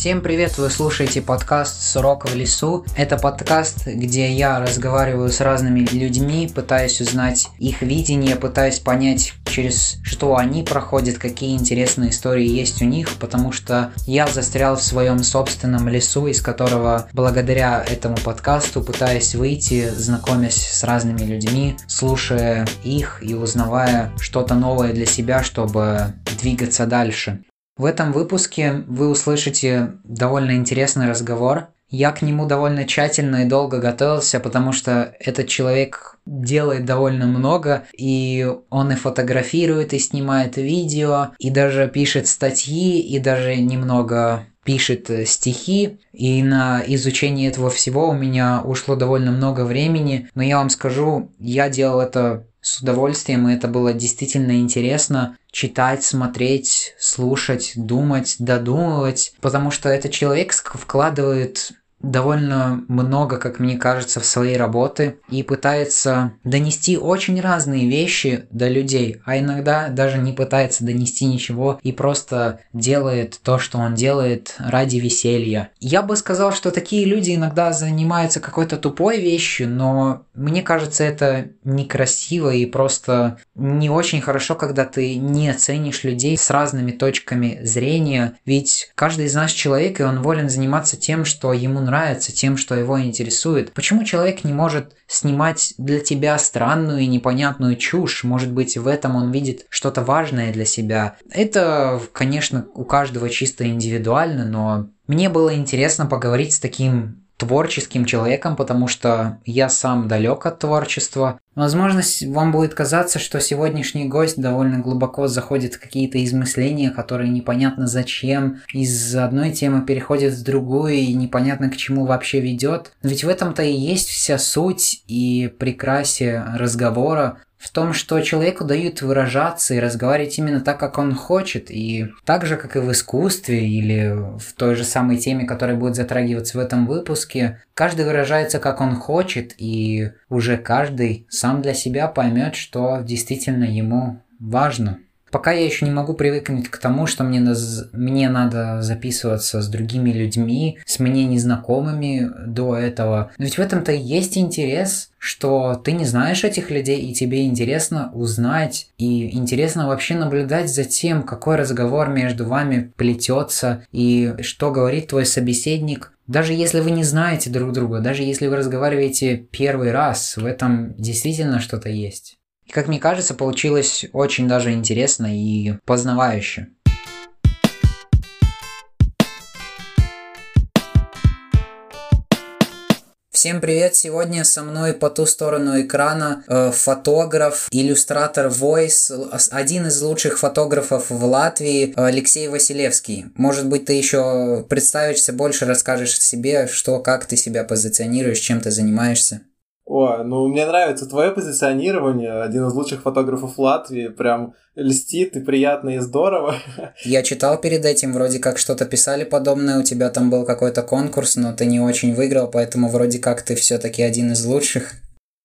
Всем привет, вы слушаете подкаст «Сорока в лесу». Это подкаст, где я разговариваю с разными людьми, пытаюсь узнать их видение, пытаюсь понять, через что они проходят, какие интересные истории есть у них, потому что я застрял в своем собственном лесу, из которого благодаря этому подкасту пытаюсь выйти, знакомясь с разными людьми, слушая их и узнавая что-то новое для себя, чтобы двигаться дальше. В этом выпуске вы услышите довольно интересный разговор. Я к нему довольно тщательно и долго готовился, потому что этот человек делает довольно много, и он и фотографирует, и снимает видео, и даже пишет статьи, и даже немного пишет стихи, и на изучение этого всего у меня ушло довольно много времени, но я вам скажу, я делал это с удовольствием, и это было действительно интересно читать, смотреть, слушать, думать, додумывать, потому что этот человек вкладывает довольно много, как мне кажется, в своей работы и пытается донести очень разные вещи до людей, а иногда даже не пытается донести ничего и просто делает то, что он делает ради веселья. Я бы сказал, что такие люди иногда занимаются какой-то тупой вещью, но мне кажется, это некрасиво и просто не очень хорошо, когда ты не ценишь людей с разными точками зрения, ведь каждый из нас человек, и он волен заниматься тем, что ему нравится, тем, что его интересует. Почему человек не может снимать для тебя странную и непонятную чушь? Может быть, в этом он видит что-то важное для себя. Это, конечно, у каждого чисто индивидуально, но мне было интересно поговорить с таким творческим человеком, потому что я сам далек от творчества. Возможно, вам будет казаться, что сегодняшний гость довольно глубоко заходит в какие-то измысления, которые непонятно зачем, из одной темы переходит в другую и непонятно к чему вообще ведет. Ведь в этом-то и есть вся суть и прекрасие разговора, в том, что человеку дают выражаться и разговаривать именно так, как он хочет, и так же, как и в искусстве или в той же самой теме, которая будет затрагиваться в этом выпуске, каждый выражается, как он хочет, и уже каждый сам для себя поймет, что действительно ему важно. Пока я еще не могу привыкнуть к тому, что мне, мне надо записываться с другими людьми, с мне незнакомыми до этого. Но ведь в этом-то и есть интерес, что ты не знаешь этих людей, и тебе интересно узнать, и интересно вообще наблюдать за тем, какой разговор между вами плетется, и что говорит твой собеседник, даже если вы не знаете друг друга, даже если вы разговариваете первый раз, в этом действительно что-то есть. И, как мне кажется, получилось очень даже интересно и познавающе. Всем привет! Сегодня со мной по ту сторону экрана э, фотограф, иллюстратор Voice, один из лучших фотографов в Латвии, Алексей Василевский. Может быть, ты еще представишься больше, расскажешь себе, что, как ты себя позиционируешь, чем ты занимаешься. О, ну мне нравится твое позиционирование, один из лучших фотографов Латвии, прям льстит и приятно и здорово. Я читал перед этим, вроде как что-то писали подобное, у тебя там был какой-то конкурс, но ты не очень выиграл, поэтому вроде как ты все-таки один из лучших.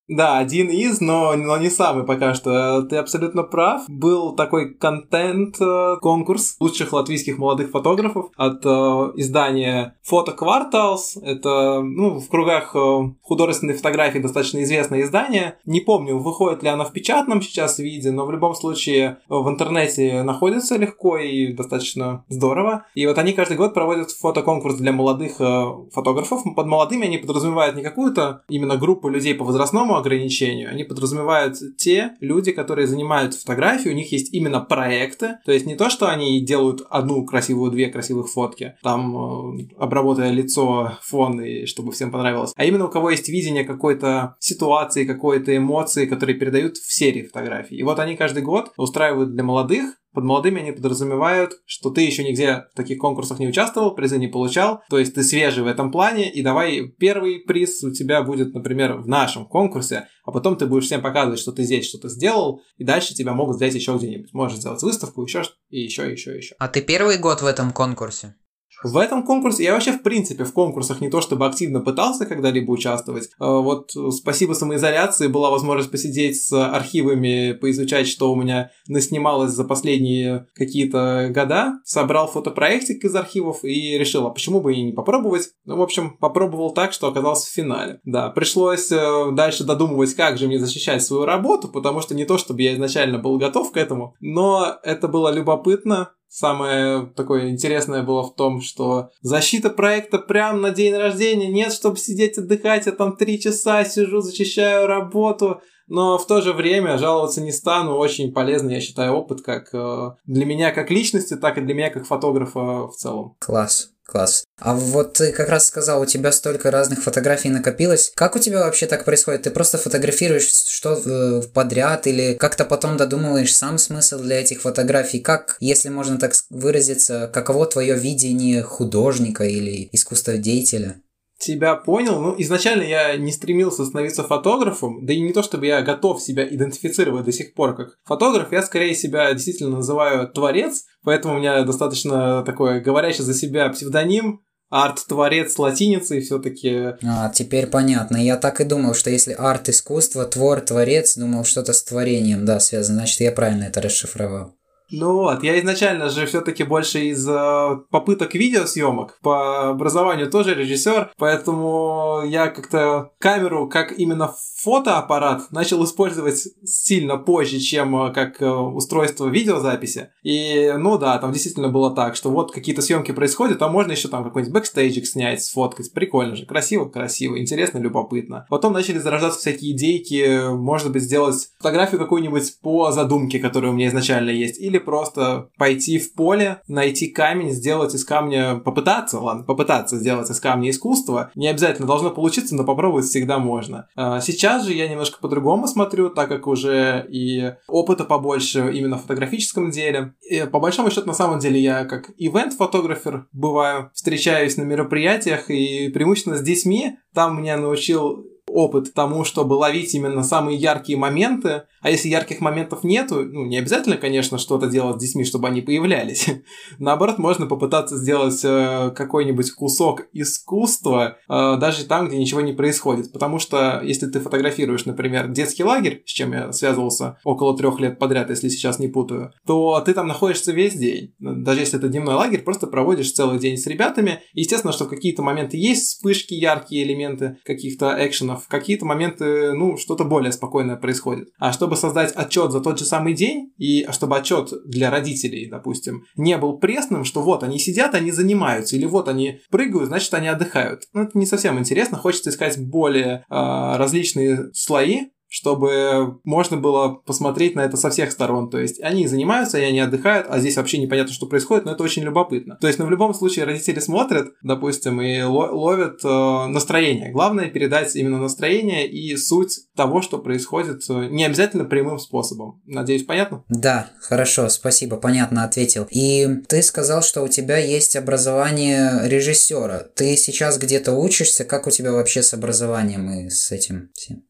Да, один из, но, но не самый пока что. Ты абсолютно прав. Был такой контент-конкурс э, лучших латвийских молодых фотографов от э, издания Photo Quartals. Это, ну, в кругах э, художественной фотографии достаточно известное издание. Не помню, выходит ли оно в печатном сейчас виде, но в любом случае в интернете находится легко и достаточно здорово. И вот они каждый год проводят фотоконкурс для молодых э, фотографов. Под молодыми они подразумевают не какую-то именно группу людей по возрастному ограничению. Они подразумевают те люди, которые занимаются фотографией, у них есть именно проекты, то есть не то, что они делают одну красивую, две красивых фотки, там э, обработая лицо, фон, и чтобы всем понравилось, а именно у кого есть видение какой-то ситуации, какой-то эмоции, которые передают в серии фотографий. И вот они каждый год устраивают для молодых под молодыми они подразумевают, что ты еще нигде в таких конкурсах не участвовал, призы не получал, то есть ты свежий в этом плане, и давай первый приз у тебя будет, например, в нашем конкурсе, а потом ты будешь всем показывать, что ты здесь что-то сделал, и дальше тебя могут взять еще где-нибудь. Можешь сделать выставку, еще и еще, еще, еще. А ты первый год в этом конкурсе? В этом конкурсе, я вообще в принципе в конкурсах не то чтобы активно пытался когда-либо участвовать. А вот спасибо самоизоляции была возможность посидеть с архивами, поизучать, что у меня наснималось за последние какие-то года. Собрал фотопроектик из архивов и решил, а почему бы и не попробовать. Ну, в общем, попробовал так, что оказался в финале. Да, пришлось э, дальше додумывать, как же мне защищать свою работу, потому что не то чтобы я изначально был готов к этому, но это было любопытно, Самое такое интересное было в том, что защита проекта прямо на день рождения. Нет, чтобы сидеть отдыхать, я там три часа сижу, защищаю работу. Но в то же время жаловаться не стану. Очень полезный, я считаю, опыт как э, для меня как личности, так и для меня как фотографа в целом. Класс. Класс. А вот ты как раз сказал, у тебя столько разных фотографий накопилось. Как у тебя вообще так происходит? Ты просто фотографируешь что э, подряд или как-то потом додумываешь сам смысл для этих фотографий? Как, если можно так выразиться, каково твое видение художника или искусстводеятеля? Тебя понял. Ну, изначально я не стремился становиться фотографом, да и не то, чтобы я готов себя идентифицировать до сих пор как фотограф, я скорее себя действительно называю творец, поэтому у меня достаточно такой говорящий за себя псевдоним, арт-творец латиницей все-таки. А, теперь понятно. Я так и думал, что если арт-искусство, твор-творец, думал что-то с творением, да, связано. Значит, я правильно это расшифровал. Ну вот, я изначально же все-таки больше из э, попыток видеосъемок. По образованию тоже режиссер, поэтому я как-то камеру, как именно фотоаппарат, начал использовать сильно позже, чем э, как э, устройство видеозаписи. И, ну да, там действительно было так, что вот какие-то съемки происходят, а можно еще там какой-нибудь бэкстейджик снять, сфоткать. Прикольно же, красиво, красиво, интересно, любопытно. Потом начали зарождаться всякие идейки, может быть, сделать фотографию какую-нибудь по задумке, которая у меня изначально есть, или или просто пойти в поле, найти камень, сделать из камня, попытаться, ладно, попытаться сделать из камня искусство. Не обязательно должно получиться, но попробовать всегда можно. А, сейчас же я немножко по-другому смотрю, так как уже и опыта побольше именно в фотографическом деле. И по большому счету, на самом деле, я как ивент-фотографер бываю, встречаюсь на мероприятиях и преимущественно с детьми. Там меня научил опыт тому, чтобы ловить именно самые яркие моменты, а если ярких моментов нету, ну, не обязательно, конечно, что-то делать с детьми, чтобы они появлялись. Наоборот, можно попытаться сделать э, какой-нибудь кусок искусства э, даже там, где ничего не происходит. Потому что если ты фотографируешь, например, детский лагерь, с чем я связывался около трех лет подряд, если сейчас не путаю, то ты там находишься весь день. Даже если это дневной лагерь, просто проводишь целый день с ребятами. Естественно, что в какие-то моменты есть вспышки, яркие элементы каких-то экшенов, в какие-то моменты, ну, что-то более спокойное происходит. А чтобы создать отчет за тот же самый день, и чтобы отчет для родителей, допустим, не был пресным, что вот они сидят, они занимаются, или вот они прыгают, значит они отдыхают. Ну, это не совсем интересно, хочется искать более э, различные слои, чтобы можно было посмотреть на это со всех сторон. То есть они занимаются, и они отдыхают, а здесь вообще непонятно, что происходит, но это очень любопытно. То есть, ну, в любом случае родители смотрят, допустим, и ловят э, настроение. Главное передать именно настроение и суть того, что происходит, э, не обязательно прямым способом. Надеюсь, понятно? Да, хорошо, спасибо, понятно ответил. И ты сказал, что у тебя есть образование режиссера. Ты сейчас где-то учишься, как у тебя вообще с образованием и с этим всем?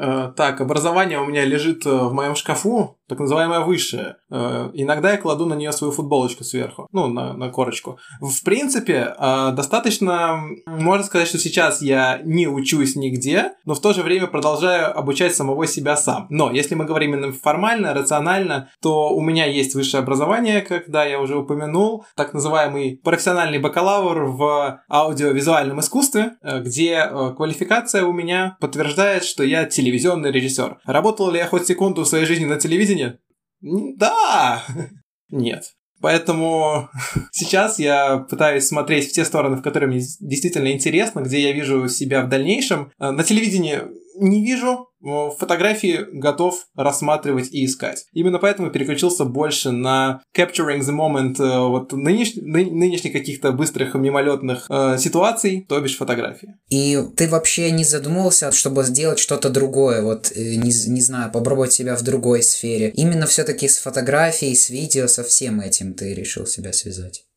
Э, так, образование у меня лежит э, в моем шкафу, так называемое высшее. Э, иногда я кладу на нее свою футболочку сверху, ну, на, на корочку. В принципе, достаточно, можно сказать, что сейчас я не учусь нигде, но в то же время продолжаю обучать самого себя сам. Но если мы говорим именно формально, рационально, то у меня есть высшее образование, когда я уже упомянул, так называемый профессиональный бакалавр в аудиовизуальном искусстве, где квалификация у меня подтверждает, что я телевизионный режиссер. Работал ли я хоть секунду в своей жизни на телевидении? Да! Нет. Поэтому сейчас я пытаюсь смотреть в те стороны, в которые мне действительно интересно, где я вижу себя в дальнейшем. Э, на телевидении не вижу, фотографии готов рассматривать и искать. Именно поэтому переключился больше на capturing the moment э, вот нынеш... ны... нынешних каких-то быстрых мимолетных э, ситуаций, то бишь фотографии. И ты вообще не задумывался, чтобы сделать что-то другое, вот, э, не, не знаю, попробовать себя в другой сфере? Именно все-таки с фотографией, с видео, со всем этим ты решил себя связать?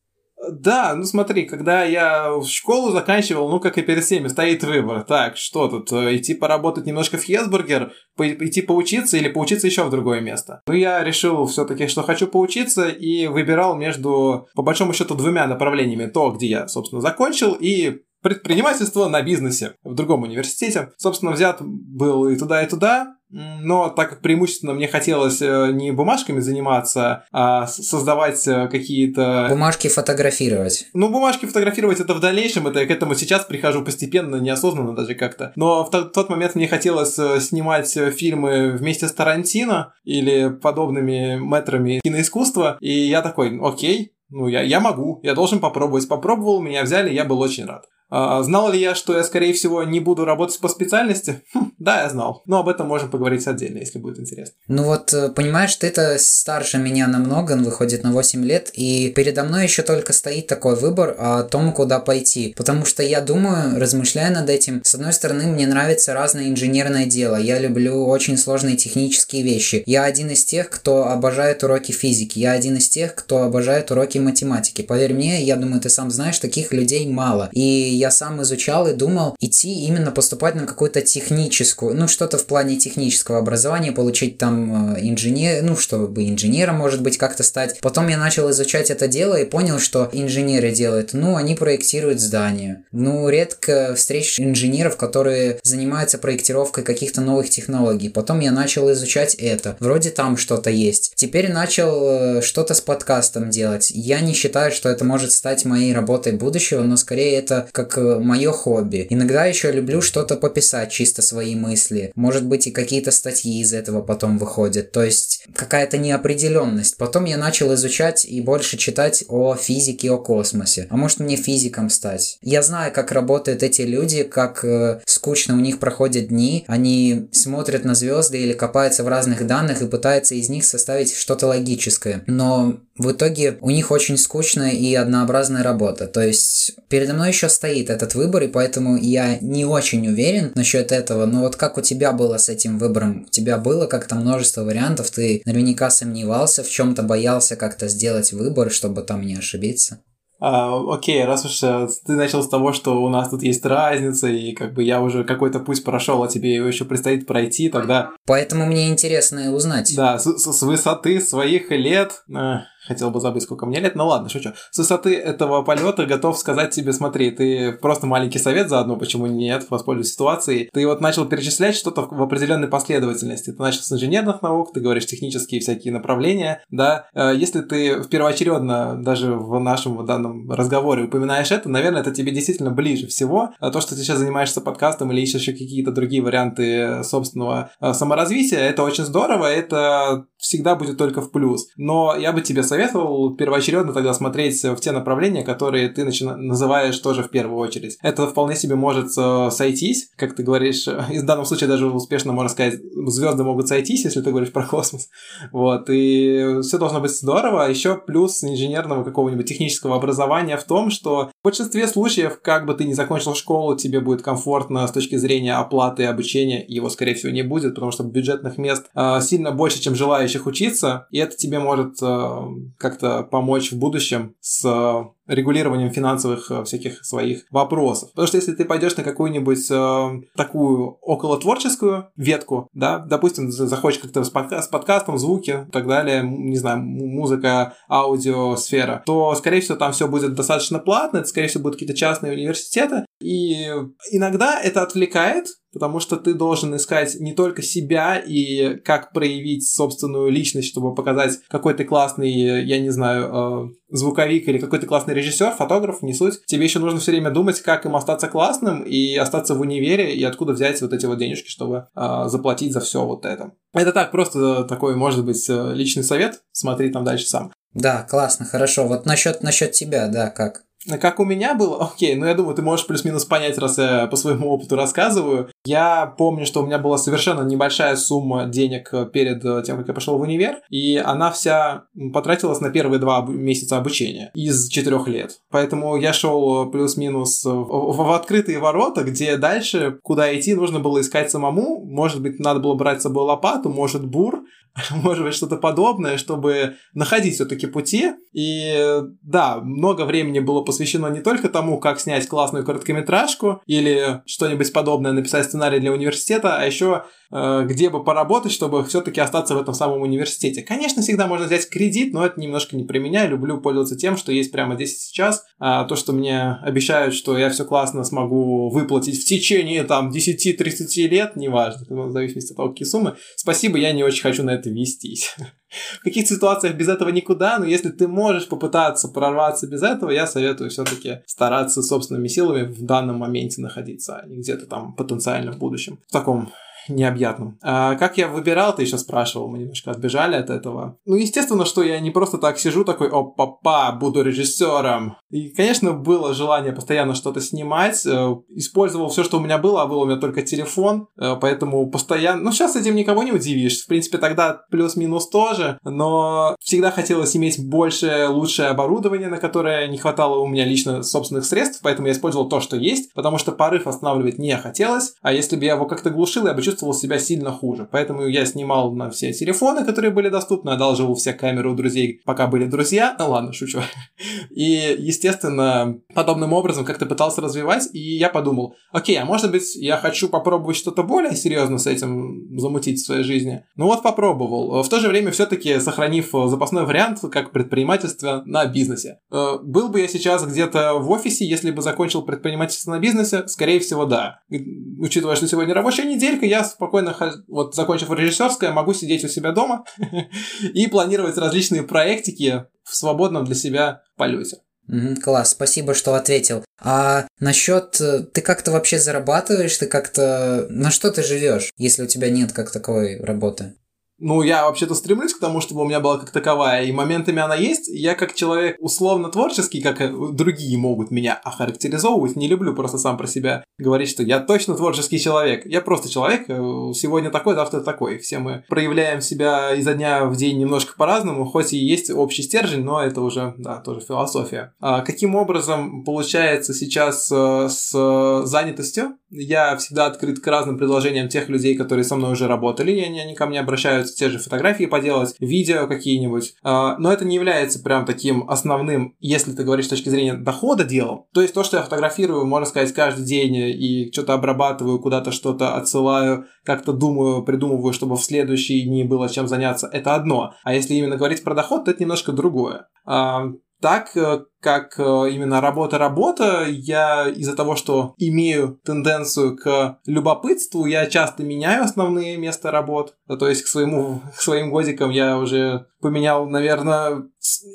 Да, ну смотри, когда я школу заканчивал, ну как и перед всеми, стоит выбор. Так, что тут, э, идти поработать немножко в Хесбургер, идти поучиться или поучиться еще в другое место? Ну я решил все-таки, что хочу поучиться и выбирал между, по большому счету, двумя направлениями. То, где я, собственно, закончил, и предпринимательство на бизнесе в другом университете. Собственно, взят был и туда, и туда, но так как преимущественно мне хотелось э, не бумажками заниматься, а создавать э, какие-то... Бумажки фотографировать. Ну, бумажки фотографировать это в дальнейшем, это я к этому сейчас прихожу постепенно, неосознанно даже как-то. Но в тот момент мне хотелось э, снимать фильмы вместе с Тарантино или подобными метрами киноискусства, и я такой, окей, ну, я, я могу, я должен попробовать. Попробовал, меня взяли, я был очень рад. А, знал ли я, что я, скорее всего, не буду работать по специальности? Хм, да, я знал. Но об этом можем поговорить отдельно, если будет интересно. Ну вот, э, понимаешь, ты-то старше меня намного, он выходит на 8 лет, и передо мной еще только стоит такой выбор о том, куда пойти. Потому что я думаю, размышляя над этим, с одной стороны, мне нравится разное инженерное дело. Я люблю очень сложные технические вещи. Я один из тех, кто обожает уроки физики. Я один из тех, кто обожает уроки математики. Поверь мне, я думаю, ты сам знаешь, таких людей мало. И я сам изучал и думал идти именно поступать на какую-то техническую, ну что-то в плане технического образования, получить там э, инженер, ну чтобы инженером может быть как-то стать. Потом я начал изучать это дело и понял, что инженеры делают, ну они проектируют здания. Ну редко встреч инженеров, которые занимаются проектировкой каких-то новых технологий. Потом я начал изучать это. Вроде там что-то есть. Теперь начал э, что-то с подкастом делать. Я не считаю, что это может стать моей работой будущего, но скорее это как как мое хобби. Иногда еще люблю что-то пописать, чисто свои мысли. Может быть и какие-то статьи из этого потом выходят. То есть какая-то неопределенность. Потом я начал изучать и больше читать о физике, о космосе. А может мне физиком стать? Я знаю, как работают эти люди, как э, скучно у них проходят дни. Они смотрят на звезды или копаются в разных данных и пытаются из них составить что-то логическое. Но в итоге у них очень скучная и однообразная работа. То есть передо мной еще стоит этот выбор, и поэтому я не очень уверен насчет этого. Но вот как у тебя было с этим выбором? У тебя было как-то множество вариантов, ты наверняка сомневался, в чем-то боялся как-то сделать выбор, чтобы там не ошибиться. А, окей, раз уж э, ты начал с того, что у нас тут есть разница, и как бы я уже какой-то путь прошел, а тебе его еще предстоит пройти, тогда... Поэтому мне интересно узнать. Да, с, с высоты своих лет... Э, Хотел бы забыть, сколько мне лет, но ладно, шучу. С высоты этого полета готов сказать тебе, смотри, ты просто маленький совет заодно, почему нет, воспользуюсь ситуацией. Ты вот начал перечислять что-то в определенной последовательности. Ты начал с инженерных наук, ты говоришь технические всякие направления, да. Э, если ты первоочередно даже в нашем данном разговоре упоминаешь это, наверное, это тебе действительно ближе всего. А то, что ты сейчас занимаешься подкастом или ищешь еще какие-то другие варианты собственного э, саморазвития, это очень здорово, это всегда будет только в плюс. Но я бы тебе советовал первоочередно тогда смотреть в те направления, которые ты начина... называешь тоже в первую очередь. Это вполне себе может э, сойтись, как ты говоришь, и в данном случае даже успешно можно сказать, звезды могут сойтись, если ты говоришь про космос. Вот, и все должно быть здорово. А Еще плюс инженерного какого-нибудь технического образования в том, что в большинстве случаев, как бы ты не закончил школу, тебе будет комфортно с точки зрения оплаты обучения, его, скорее всего, не будет, потому что бюджетных мест э, сильно больше, чем желающих учиться, и это тебе может э, как-то помочь в будущем с э, регулированием финансовых э, всяких своих вопросов. Потому что если ты пойдешь на какую-нибудь э, такую околотворческую ветку, да, допустим, захочешь как-то с, подка- с подкастом, звуки и так далее, не знаю, музыка, аудио, сфера, то, скорее всего, там все будет достаточно платно, это, скорее всего, будут какие-то частные университеты, и иногда это отвлекает, потому что ты должен искать не только себя и как проявить собственную личность, чтобы показать, какой ты классный, я не знаю, э, звуковик или какой то классный режиссер, фотограф, не суть. Тебе еще нужно все время думать, как им остаться классным и остаться в универе, и откуда взять вот эти вот денежки, чтобы э, заплатить за все вот это. Это так, просто такой, может быть, э, личный совет. Смотри там дальше сам. Да, классно, хорошо. Вот насчет, насчет тебя, да, как? Как у меня было? Окей, ну я думаю, ты можешь плюс-минус понять, раз я по своему опыту рассказываю. Я помню, что у меня была совершенно небольшая сумма денег перед тем, как я пошел в универ, и она вся потратилась на первые два месяца обучения из четырех лет. Поэтому я шел плюс-минус в, в открытые ворота, где дальше, куда идти, нужно было искать самому. Может быть, надо было брать с собой лопату, может, бур, может быть, что-то подобное, чтобы находить все-таки пути. И да, много времени было посвящено не только тому, как снять классную короткометражку или что-нибудь подобное, написать сценарий для университета, а еще э, где бы поработать, чтобы все-таки остаться в этом самом университете. Конечно, всегда можно взять кредит, но это немножко не про меня. Люблю пользоваться тем, что есть прямо здесь и сейчас. А то, что мне обещают, что я все классно смогу выплатить в течение там 10-30 лет, неважно, в зависимости от того, какие суммы. Спасибо, я не очень хочу на это вестись. В каких ситуациях без этого никуда, но если ты можешь попытаться прорваться без этого, я советую все-таки стараться собственными силами в данном моменте находиться, а не где-то там потенциально в будущем. В таком необъятным. А как я выбирал, ты еще спрашивал, мы немножко отбежали от этого. Ну, естественно, что я не просто так сижу такой, о, папа, буду режиссером. И, конечно, было желание постоянно что-то снимать. Э, использовал все, что у меня было, а был у меня только телефон, э, поэтому постоянно... Ну, сейчас этим никого не удивишь. В принципе, тогда плюс-минус тоже, но всегда хотелось иметь больше, лучшее оборудование, на которое не хватало у меня лично собственных средств, поэтому я использовал то, что есть, потому что порыв останавливать не хотелось, а если бы я его как-то глушил, я бы чувствовал себя сильно хуже. Поэтому я снимал на все телефоны, которые были доступны, одалживал все камеры у друзей, пока были друзья. Ну ладно, шучу. И, естественно, подобным образом как-то пытался развивать, и я подумал, окей, а может быть, я хочу попробовать что-то более серьезно с этим замутить в своей жизни. Ну вот попробовал. В то же время все-таки сохранив запасной вариант как предпринимательство на бизнесе. Э, был бы я сейчас где-то в офисе, если бы закончил предпринимательство на бизнесе? Скорее всего, да. Учитывая, что сегодня рабочая неделька, я спокойно, вот закончив режиссерское, могу сидеть у себя дома и планировать различные проектики в свободном для себя полете. класс, спасибо, что ответил. А насчет э, ты как-то вообще зарабатываешь, ты как-то на что ты живешь, если у тебя нет как таковой работы? Ну, я вообще-то стремлюсь к тому, чтобы у меня была как таковая, и моментами она есть. Я как человек условно творческий, как другие могут меня охарактеризовывать, не люблю просто сам про себя говорить, что я точно творческий человек. Я просто человек, э, сегодня такой, завтра такой. Все мы проявляем себя изо дня в день немножко по-разному, хоть и есть общий стержень, но это уже, да, тоже философия. А каким образом получается сейчас э, с занятостью? Я всегда открыт к разным предложениям тех людей, которые со мной уже работали, и они ко мне обращаются те же фотографии поделать, видео какие-нибудь. А, но это не является прям таким основным, если ты говоришь с точки зрения дохода делом. То есть то, что я фотографирую, можно сказать, каждый день и что-то обрабатываю, куда-то что-то отсылаю, как-то думаю, придумываю, чтобы в следующие дни было чем заняться, это одно. А если именно говорить про доход, то это немножко другое. А, так э, как э, именно работа-работа, я из-за того, что имею тенденцию к любопытству, я часто меняю основные места работ. То есть к, своему, к своим годикам я уже поменял, наверное...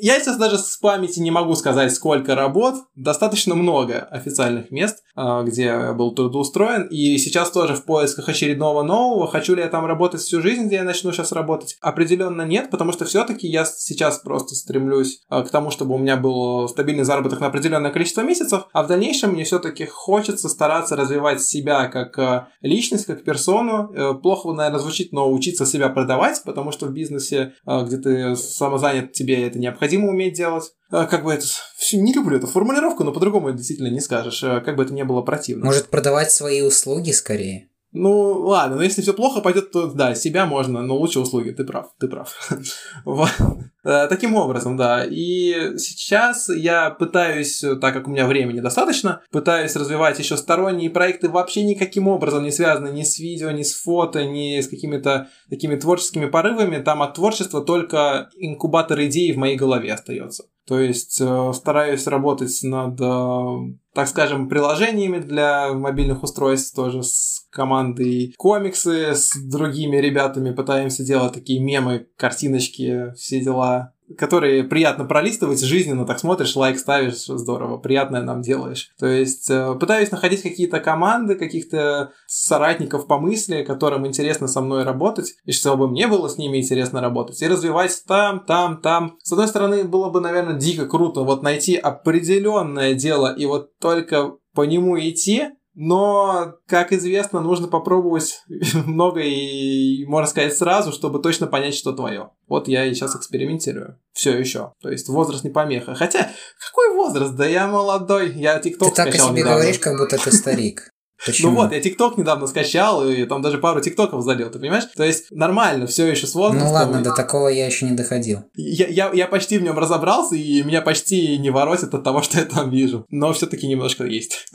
Я сейчас даже с памяти не могу сказать, сколько работ. Достаточно много официальных мест, э, где я был трудоустроен. И сейчас тоже в поисках очередного нового. Хочу ли я там работать всю жизнь, где я начну сейчас работать? Определенно нет, потому что все-таки я сейчас просто стремлюсь к тому, чтобы у меня был стабильный заработок на определенное количество месяцев, а в дальнейшем мне все-таки хочется стараться развивать себя как э, личность, как персону. Э, плохо, наверное, звучит, но учиться себя продавать, потому что в бизнесе, э, где ты самозанят, тебе это необходимо уметь делать как бы это... Не люблю эту формулировку, но по-другому действительно не скажешь, как бы это не было противно. Может, продавать свои услуги скорее? Ну, ладно, но если все плохо пойдет, то да, себя можно, но лучше услуги, ты прав, ты прав. Э, таким образом, да. И сейчас я пытаюсь, так как у меня времени достаточно, пытаюсь развивать еще сторонние проекты, вообще никаким образом не связанные ни с видео, ни с фото, ни с какими-то такими творческими порывами. Там от творчества только инкубатор идей в моей голове остается. То есть э, стараюсь работать над, э, так скажем, приложениями для мобильных устройств тоже с командой комиксы, с другими ребятами пытаемся делать такие мемы, картиночки, все дела которые приятно пролистывать, жизненно так смотришь, лайк ставишь, здорово, приятное нам делаешь. То есть э, пытаюсь находить какие-то команды, каких-то соратников по мысли, которым интересно со мной работать, и чтобы мне было с ними интересно работать, и развивать там, там, там. С одной стороны, было бы, наверное, дико круто вот найти определенное дело и вот только по нему идти, но, как известно, нужно попробовать много и, можно сказать, сразу, чтобы точно понять, что твое. Вот я и сейчас экспериментирую. Все еще. То есть возраст не помеха. Хотя, какой возраст? Да я молодой. Я тикток Ты так о себе недавно. говоришь, как будто ты старик. Почему? Ну вот, я ТикТок недавно скачал, и там даже пару ТикТоков залил, ты понимаешь? То есть нормально, все еще с возрастом. Ну ладно, до такого я еще не доходил. Я, я, я почти в нем разобрался, и меня почти не воротит от того, что я там вижу. Но все-таки немножко есть.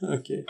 Окей.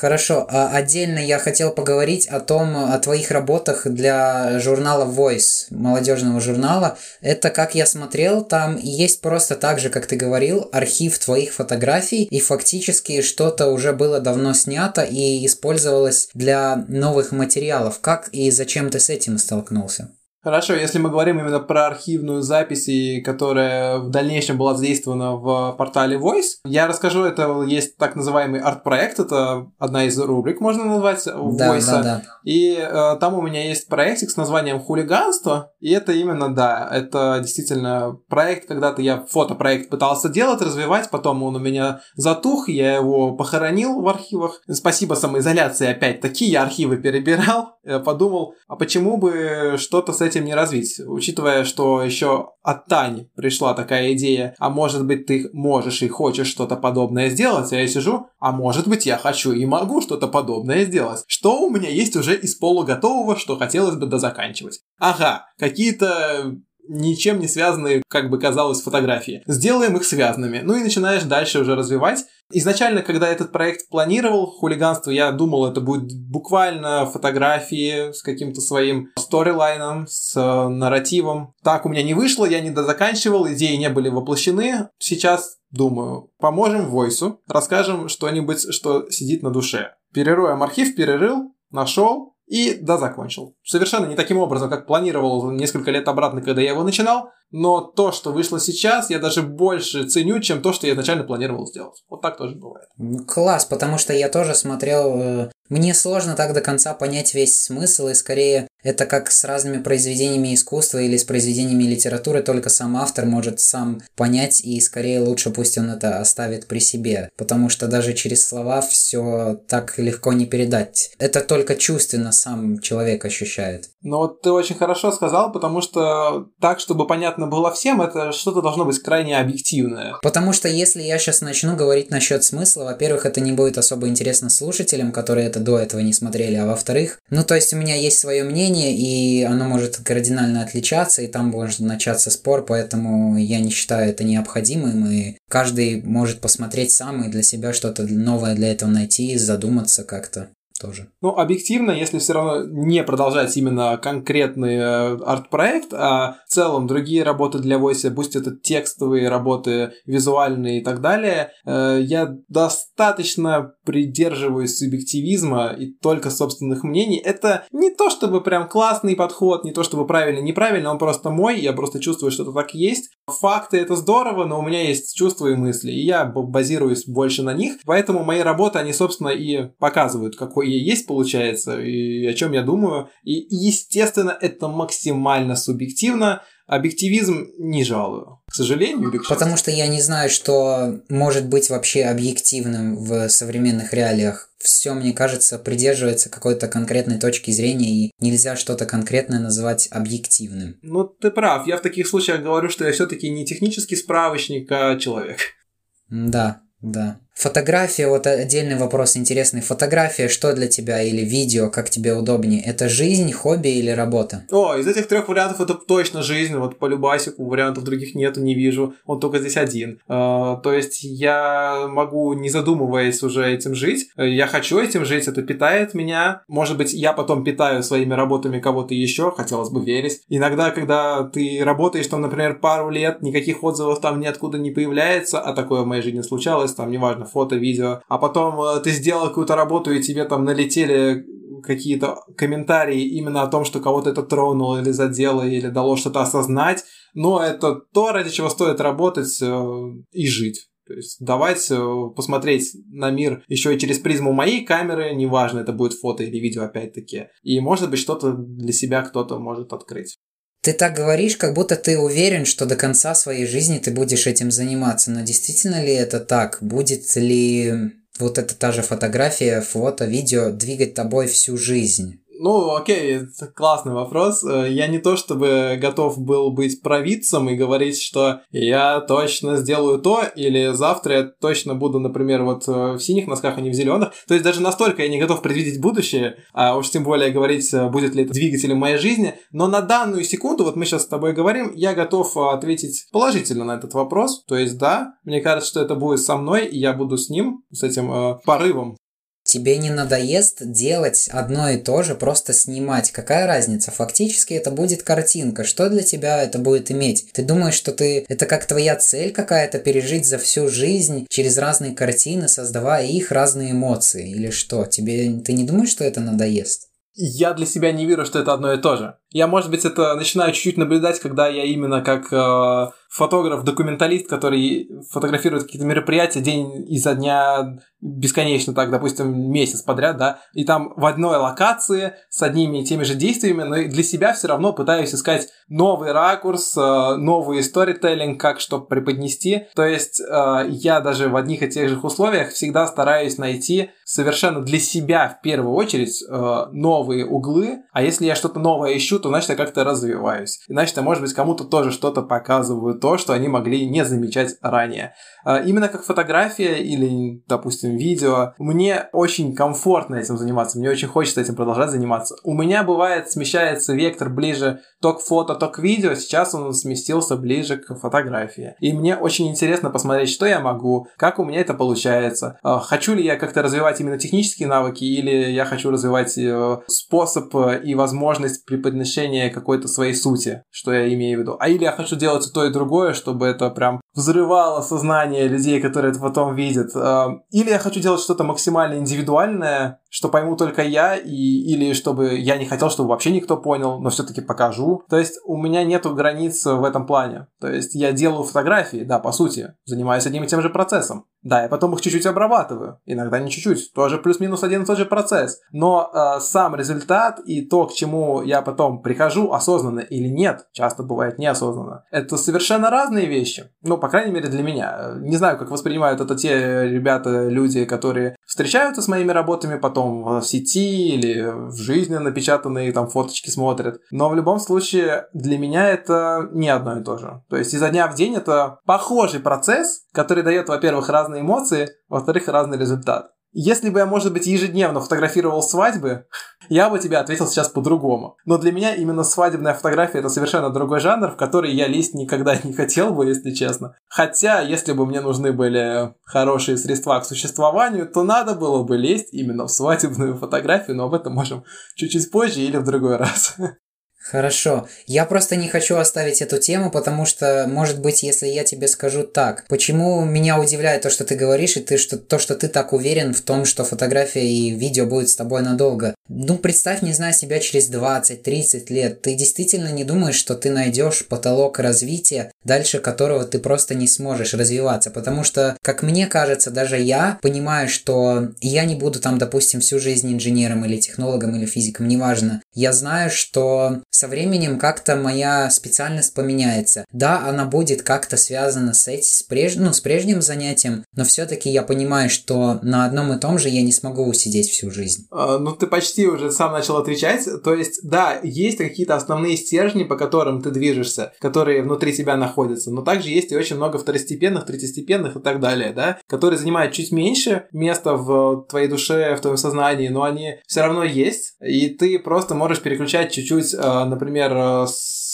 Хорошо, а отдельно я хотел поговорить о том, о твоих работах для журнала Voice, молодежного журнала. Это, как я смотрел, там есть просто так же, как ты говорил, архив твоих фотографий, и фактически что-то уже было давно снято и использовалось для новых материалов. Как и зачем ты с этим столкнулся? Хорошо, если мы говорим именно про архивную запись, которая в дальнейшем была задействована в портале Voice, я расскажу, это есть так называемый арт-проект, это одна из рубрик, можно назвать, да, Voice. Да, да. И э, там у меня есть проектик с названием «Хулиганство», и это именно, да, это действительно проект, когда-то я фотопроект пытался делать, развивать, потом он у меня затух, я его похоронил в архивах. Спасибо самоизоляции, опять-таки, я архивы перебирал, подумал, а почему бы что-то с этим этим не развить, учитывая, что еще от Тани пришла такая идея, а может быть ты можешь и хочешь что-то подобное сделать, а я сижу, а может быть я хочу и могу что-то подобное сделать. Что у меня есть уже из полуготового, что хотелось бы дозаканчивать. Ага, какие-то ничем не связанные, как бы казалось, фотографии. Сделаем их связанными. Ну и начинаешь дальше уже развивать. Изначально, когда этот проект планировал, хулиганство, я думал, это будет буквально фотографии с каким-то своим сторилайном, с э, нарративом. Так у меня не вышло, я не дозаканчивал, идеи не были воплощены. Сейчас думаю, поможем Войсу, расскажем что-нибудь, что сидит на душе. Перероем архив, перерыл, нашел, и да, закончил. Совершенно не таким образом, как планировал несколько лет обратно, когда я его начинал, но то, что вышло сейчас, я даже больше ценю, чем то, что я изначально планировал сделать. Вот так тоже бывает. Класс, потому что я тоже смотрел э, мне сложно так до конца понять весь смысл, и скорее это как с разными произведениями искусства или с произведениями литературы, только сам автор может сам понять, и скорее лучше пусть он это оставит при себе, потому что даже через слова все так легко не передать. Это только чувственно сам человек ощущает. Ну вот ты очень хорошо сказал, потому что так, чтобы понятно было всем, это что-то должно быть крайне объективное. Потому что если я сейчас начну говорить насчет смысла, во-первых, это не будет особо интересно слушателям, которые это до этого не смотрели, а во-вторых, ну то есть у меня есть свое мнение, и оно может кардинально отличаться, и там может начаться спор, поэтому я не считаю это необходимым, и каждый может посмотреть сам и для себя что-то новое для этого найти, задуматься как-то тоже. Ну, объективно, если все равно не продолжать именно конкретный э, арт-проект, а в целом другие работы для Voice, пусть это текстовые работы, визуальные и так далее, э, я достаточно придерживаюсь субъективизма и только собственных мнений. Это не то чтобы прям классный подход, не то чтобы правильно, неправильно, он просто мой, я просто чувствую, что это так есть. Факты это здорово, но у меня есть чувства и мысли, и я базируюсь больше на них, поэтому мои работы, они, собственно, и показывают, какой я есть, получается, и о чем я думаю. И, естественно, это максимально субъективно. Объективизм не жалую. К сожалению или к Потому что я не знаю, что может быть вообще объективным в современных реалиях. Все, мне кажется, придерживается какой-то конкретной точки зрения, и нельзя что-то конкретное называть объективным. Ну, ты прав. Я в таких случаях говорю, что я все-таки не технический справочник, а человек. Да, да. Фотография, вот отдельный вопрос интересный. Фотография, что для тебя или видео, как тебе удобнее? Это жизнь, хобби или работа? О, из этих трех вариантов это точно жизнь. Вот по любасику вариантов других нету, не вижу. Он только здесь один. Э, то есть я могу, не задумываясь уже этим жить. Я хочу этим жить, это питает меня. Может быть, я потом питаю своими работами кого-то еще, хотелось бы верить. Иногда, когда ты работаешь, там, например, пару лет, никаких отзывов там ниоткуда не появляется, а такое в моей жизни случалось, там, неважно, фото, видео, а потом э, ты сделал какую-то работу, и тебе там налетели какие-то комментарии именно о том, что кого-то это тронуло или задело, или дало что-то осознать, но это то, ради чего стоит работать э, и жить. То есть давать э, посмотреть на мир еще и через призму моей камеры, неважно, это будет фото или видео опять-таки. И может быть что-то для себя кто-то может открыть. Ты так говоришь, как будто ты уверен, что до конца своей жизни ты будешь этим заниматься. Но действительно ли это так? Будет ли вот эта та же фотография, фото, видео двигать тобой всю жизнь? Ну, окей, это классный вопрос. Э, я не то чтобы готов был быть провидцем и говорить, что я точно сделаю то, или завтра я точно буду, например, вот э, в синих носках, а не в зеленых. То есть даже настолько я не готов предвидеть будущее, а уж тем более говорить, э, будет ли это двигателем моей жизни. Но на данную секунду, вот мы сейчас с тобой говорим, я готов ответить положительно на этот вопрос. То есть да, мне кажется, что это будет со мной, и я буду с ним, с этим э, порывом Тебе не надоест делать одно и то же, просто снимать. Какая разница? Фактически это будет картинка. Что для тебя это будет иметь? Ты думаешь, что ты это как твоя цель какая-то пережить за всю жизнь через разные картины, создавая их разные эмоции? Или что? Тебе ты не думаешь, что это надоест? Я для себя не верю, что это одно и то же. Я, может быть, это начинаю чуть-чуть наблюдать, когда я именно как э, фотограф-документалист, который фотографирует какие-то мероприятия день изо дня бесконечно так, допустим, месяц подряд, да, и там в одной локации с одними и теми же действиями, но для себя все равно пытаюсь искать новый ракурс, э, новый сторителлинг, как что преподнести. То есть э, я даже в одних и тех же условиях всегда стараюсь найти совершенно для себя в первую очередь э, новые углы, а если я что-то новое ищу, то значит я как-то развиваюсь. И значит я, может быть, кому-то тоже что-то показываю, то, что они могли не замечать ранее. Именно как фотография или, допустим, видео. Мне очень комфортно этим заниматься, мне очень хочется этим продолжать заниматься. У меня бывает смещается вектор ближе то к фото, то к видео, сейчас он сместился ближе к фотографии. И мне очень интересно посмотреть, что я могу, как у меня это получается. А, хочу ли я как-то развивать именно технические навыки, или я хочу развивать э, способ и возможность преподношения какой-то своей сути, что я имею в виду. А или я хочу делать и то, и другое, чтобы это прям взрывало сознание людей, которые это потом видят. А, или я хочу делать что-то максимально индивидуальное, что пойму только я, и, или чтобы я не хотел, чтобы вообще никто понял, но все-таки покажу. То есть у меня нету границ в этом плане. То есть я делаю фотографии, да, по сути, занимаюсь одним и тем же процессом. Да, я потом их чуть-чуть обрабатываю. Иногда не чуть-чуть. Тоже плюс-минус один и тот же процесс. Но э, сам результат и то, к чему я потом прихожу, осознанно или нет, часто бывает неосознанно, это совершенно разные вещи. Ну, по крайней мере, для меня. Не знаю, как воспринимают это те ребята, люди, которые встречаются с моими работами потом в сети или в жизни напечатанные там фоточки смотрят. Но в любом случае для меня это не одно и то же. То есть изо дня в день это похожий процесс, который дает, во-первых, разные эмоции, во-вторых, разный результат. Если бы я, может быть, ежедневно фотографировал свадьбы, я бы тебе ответил сейчас по-другому. Но для меня именно свадебная фотография это совершенно другой жанр, в который я лезть никогда не хотел бы, если честно. Хотя, если бы мне нужны были хорошие средства к существованию, то надо было бы лезть именно в свадебную фотографию, но об этом можем чуть-чуть позже или в другой раз. Хорошо. Я просто не хочу оставить эту тему, потому что, может быть, если я тебе скажу так, почему меня удивляет то, что ты говоришь, и ты, что, то, что ты так уверен в том, что фотография и видео будет с тобой надолго. Ну, представь, не знаю, себя через 20-30 лет. Ты действительно не думаешь, что ты найдешь потолок развития, дальше которого ты просто не сможешь развиваться. Потому что, как мне кажется, даже я понимаю, что я не буду там, допустим, всю жизнь инженером или технологом или физиком, неважно. Я знаю, что со временем как-то моя специальность поменяется. Да, она будет как-то связана с, этим, с, преж... ну, с прежним занятием, но все-таки я понимаю, что на одном и том же я не смогу усидеть всю жизнь. А, ну, ты почти уже сам начал отвечать. То есть, да, есть какие-то основные стержни, по которым ты движешься, которые внутри тебя находятся, но также есть и очень много второстепенных, третьестепенных и так далее, да, которые занимают чуть меньше места в твоей душе, в твоем сознании, но они все равно есть, и ты просто можешь переключать чуть-чуть, э, например, э,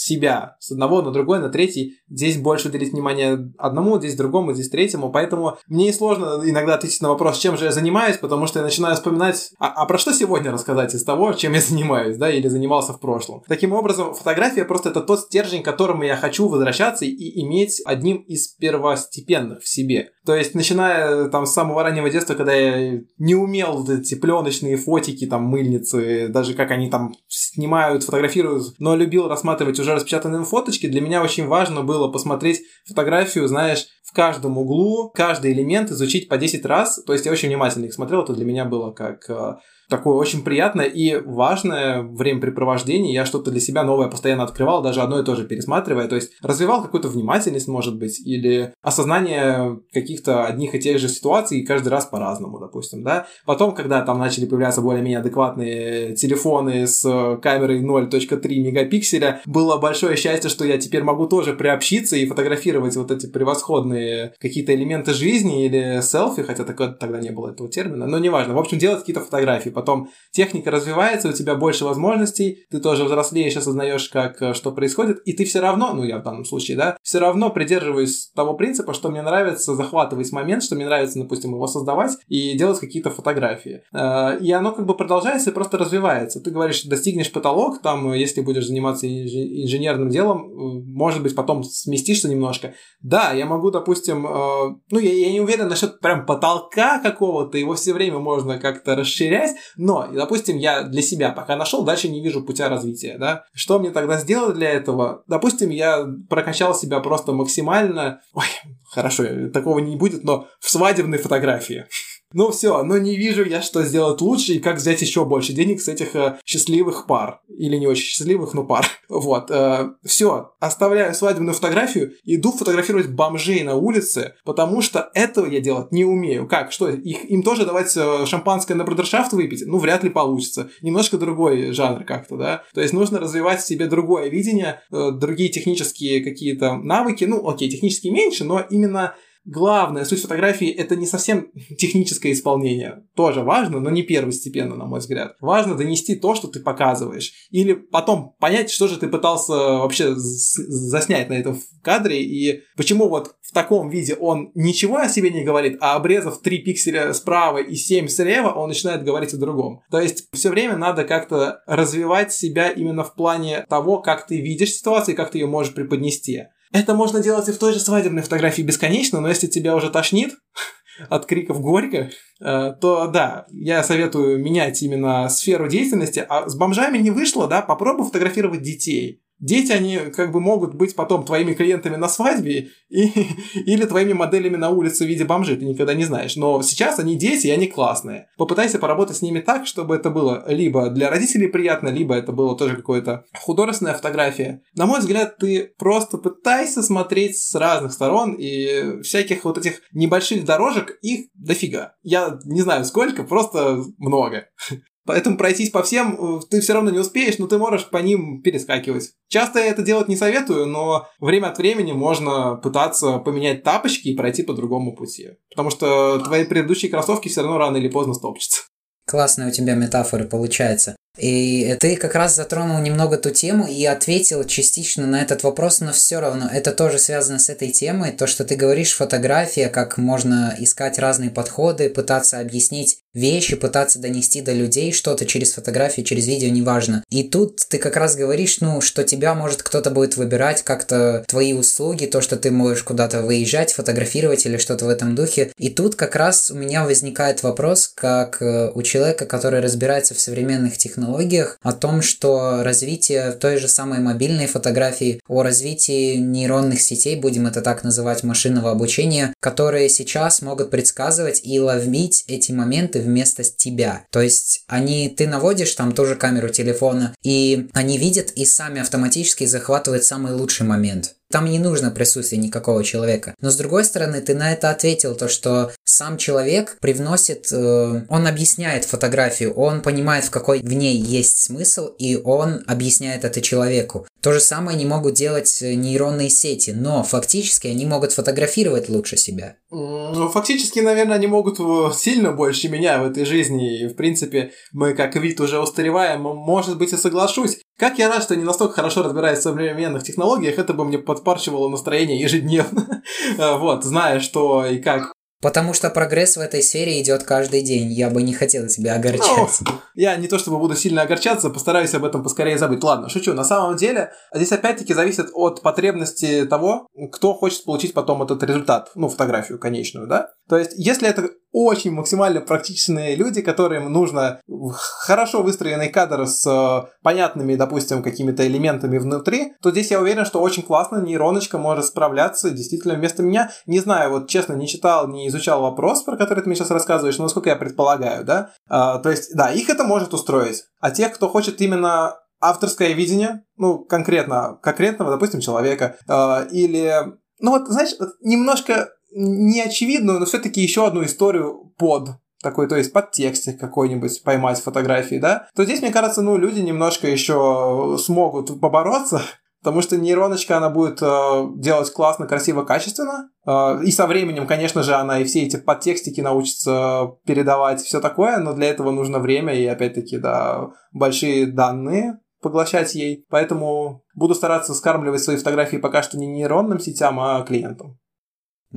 себя с одного на другой, на третий. Здесь больше уделить внимание одному, здесь другому, здесь третьему. Поэтому мне сложно иногда ответить на вопрос, чем же я занимаюсь, потому что я начинаю вспоминать, а, а про что сегодня рассказать из того, чем я занимаюсь, да, или занимался в прошлом. Таким образом, фотография просто это тот стержень, к которому я хочу возвращаться и иметь одним из первостепенных в себе. То есть, начиная там с самого раннего детства, когда я не умел эти пленочные фотики, там, мыльницы, даже как они там снимают, фотографируют, но любил рассматривать уже распечатанные фоточки, для меня очень важно было посмотреть фотографию, знаешь, в каждом углу, каждый элемент изучить по 10 раз. То есть я очень внимательно их смотрел, это для меня было как э, такое очень приятное и важное времяпрепровождение. Я что-то для себя новое постоянно открывал, даже одно и то же пересматривая. То есть развивал какую-то внимательность, может быть, или осознание каких-то одних и тех же ситуаций каждый раз по-разному, допустим, да. Потом, когда там начали появляться более-менее адекватные телефоны с камерой 0.3 мегапикселя, было большое счастье, что я теперь могу тоже приобщиться и фотографировать вот эти превосходные какие-то элементы жизни или селфи, хотя такое, тогда не было этого термина, но неважно. В общем, делать какие-то фотографии. Потом техника развивается, у тебя больше возможностей, ты тоже взрослеешь, осознаешь, как э, что происходит, и ты все равно, ну я в данном случае, да, все равно придерживаюсь того принципа, что мне нравится захватывать момент, что мне нравится, допустим, его создавать и делать какие-то фотографии. Э, и оно как бы продолжается и просто развивается. Ты говоришь, достигнешь потолок, там, если будешь заниматься инженерным делом, э, может быть, потом сместишься немножко. Да, я могу, допустим, ну, я, я не уверен насчет прям потолка какого-то, его все время можно как-то расширять, но, допустим, я для себя пока нашел, дальше не вижу путя развития, да. Что мне тогда сделать для этого? Допустим, я прокачал себя просто максимально, ой, хорошо, такого не будет, но в свадебной фотографии. Ну все, но не вижу я, что сделать лучше и как взять еще больше денег с этих э, счастливых пар. Или не очень счастливых, но пар. Вот. Э, все, оставляю свадебную фотографию, иду фотографировать бомжей на улице, потому что этого я делать не умею. Как? Что? Их, им тоже давать э, шампанское на брудершафт выпить? Ну, вряд ли получится. Немножко другой жанр как-то, да? То есть нужно развивать в себе другое видение, э, другие технические какие-то навыки. Ну, окей, технически меньше, но именно главная суть фотографии это не совсем техническое исполнение. Тоже важно, но не первостепенно, на мой взгляд. Важно донести то, что ты показываешь. Или потом понять, что же ты пытался вообще заснять на этом кадре, и почему вот в таком виде он ничего о себе не говорит, а обрезав 3 пикселя справа и 7 слева, он начинает говорить о другом. То есть все время надо как-то развивать себя именно в плане того, как ты видишь ситуацию и как ты ее можешь преподнести. Это можно делать и в той же свадебной фотографии бесконечно, но если тебя уже тошнит от криков горько, э, то да, я советую менять именно сферу деятельности. А с бомжами не вышло, да, попробуй фотографировать детей. Дети, они как бы могут быть потом твоими клиентами на свадьбе и, или твоими моделями на улице в виде бомжей, ты никогда не знаешь. Но сейчас они дети, и они классные. Попытайся поработать с ними так, чтобы это было либо для родителей приятно, либо это было тоже какое-то художественная фотография. На мой взгляд, ты просто пытайся смотреть с разных сторон, и всяких вот этих небольших дорожек, их дофига. Я не знаю сколько, просто много. Поэтому пройтись по всем э, ты все равно не успеешь, но ты можешь по ним перескакивать. Часто я это делать не советую, но время от времени можно пытаться поменять тапочки и пройти по другому пути. Потому что твои предыдущие кроссовки все равно рано или поздно стопчутся. Классная у тебя метафора получается. И ты как раз затронул немного ту тему и ответил частично на этот вопрос, но все равно это тоже связано с этой темой. То, что ты говоришь, фотография, как можно искать разные подходы, пытаться объяснить вещи, пытаться донести до людей что-то через фотографию, через видео, неважно. И тут ты как раз говоришь, ну, что тебя может кто-то будет выбирать как-то твои услуги, то, что ты можешь куда-то выезжать, фотографировать или что-то в этом духе. И тут как раз у меня возникает вопрос, как э, у человека, который разбирается в современных технологиях, о том, что развитие той же самой мобильной фотографии, о развитии нейронных сетей, будем это так называть, машинного обучения, которые сейчас могут предсказывать и ловить эти моменты вместо тебя. То есть они, ты наводишь там тоже камеру телефона, и они видят и сами автоматически захватывают самый лучший момент. Там не нужно присутствие никакого человека. Но с другой стороны, ты на это ответил, то что сам человек привносит, э, он объясняет фотографию, он понимает, в какой в ней есть смысл, и он объясняет это человеку. То же самое они могут делать э, нейронные сети, но фактически они могут фотографировать лучше себя. Ну, фактически, наверное, они могут сильно больше меня в этой жизни. И, в принципе, мы как вид уже устареваем. Может быть, и соглашусь. Как я рад, что не настолько хорошо разбираюсь в современных технологиях, это бы мне подпарчивало настроение ежедневно. Вот, зная, что и как Потому что прогресс в этой серии идет каждый день. Я бы не хотел тебя огорчать. Ну, я не то чтобы буду сильно огорчаться, постараюсь об этом поскорее забыть. Ладно, шучу. На самом деле, здесь опять-таки зависит от потребности того, кто хочет получить потом этот результат, ну, фотографию конечную, да? То есть, если это очень максимально практичные люди, которым нужно хорошо выстроенный кадр с э, понятными, допустим, какими-то элементами внутри, то здесь я уверен, что очень классно нейроночка может справляться действительно вместо меня. Не знаю, вот честно, не читал, не изучал вопрос, про который ты мне сейчас рассказываешь, но насколько я предполагаю, да? А, то есть, да, их это может устроить. А тех, кто хочет именно авторское видение, ну, конкретно, конкретного, допустим, человека, э, или, ну вот, знаешь, немножко неочевидную, но все-таки еще одну историю под такой, то есть подтекстик какой-нибудь поймать фотографии, да, то здесь, мне кажется, ну, люди немножко еще смогут побороться, потому что нейроночка, она будет э, делать классно, красиво, качественно, э, и со временем, конечно же, она и все эти подтекстики научится передавать, все такое, но для этого нужно время и, опять-таки, да, большие данные, поглощать ей. Поэтому буду стараться скармливать свои фотографии пока что не нейронным сетям, а клиентам.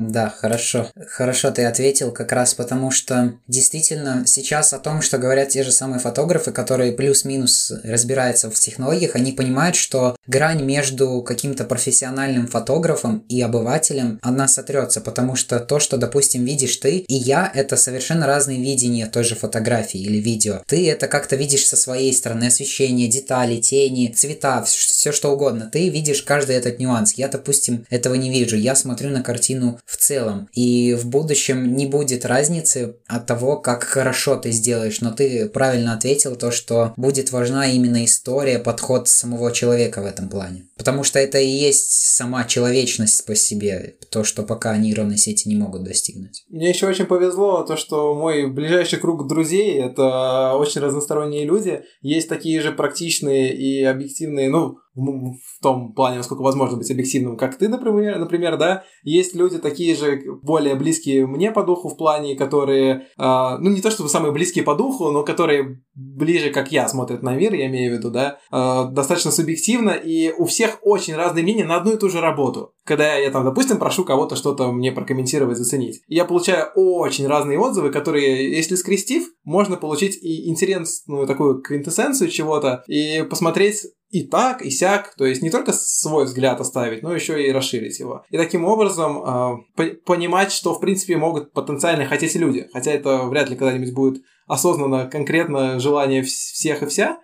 Да, хорошо. Хорошо ты ответил, как раз потому что действительно сейчас о том, что говорят те же самые фотографы, которые плюс-минус разбираются в технологиях, они понимают, что грань между каким-то профессиональным фотографом и обывателем, она сотрется, потому что то, что, допустим, видишь ты и я, это совершенно разные видения той же фотографии или видео. Ты это как-то видишь со своей стороны, освещение, детали, тени, цвета, все что угодно. Ты видишь каждый этот нюанс. Я, допустим, этого не вижу. Я смотрю на картину в целом. И в будущем не будет разницы от того, как хорошо ты сделаешь, но ты правильно ответил то, что будет важна именно история, подход самого человека в этом плане. Потому что это и есть сама человечность по себе, то, что пока нейронные сети не могут достигнуть. Мне еще очень повезло, то, что мой ближайший круг друзей — это очень разносторонние люди. Есть такие же практичные и объективные, ну, в том плане, насколько возможно быть объективным, как ты, например, например, да, есть люди такие же, более близкие мне по духу в плане, которые, э, ну, не то чтобы самые близкие по духу, но которые ближе, как я, смотрят на мир, я имею в виду, да, э, достаточно субъективно, и у всех очень разные мнения на одну и ту же работу. Когда я там, допустим, прошу кого-то что-то мне прокомментировать, заценить, я получаю очень разные отзывы, которые, если скрестив, можно получить и интересную такую квинтэссенцию чего-то, и посмотреть и так, и сяк, то есть не только свой взгляд оставить, но еще и расширить его. И таким образом э, понимать, что в принципе могут потенциально хотеть люди, хотя это вряд ли когда-нибудь будет осознанно, конкретно желание всех и вся.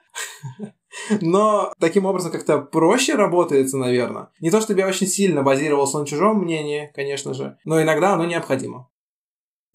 Но таким образом как-то проще работается, наверное. Не то, чтобы я очень сильно базировался на чужом мнении, конечно же, но иногда оно необходимо.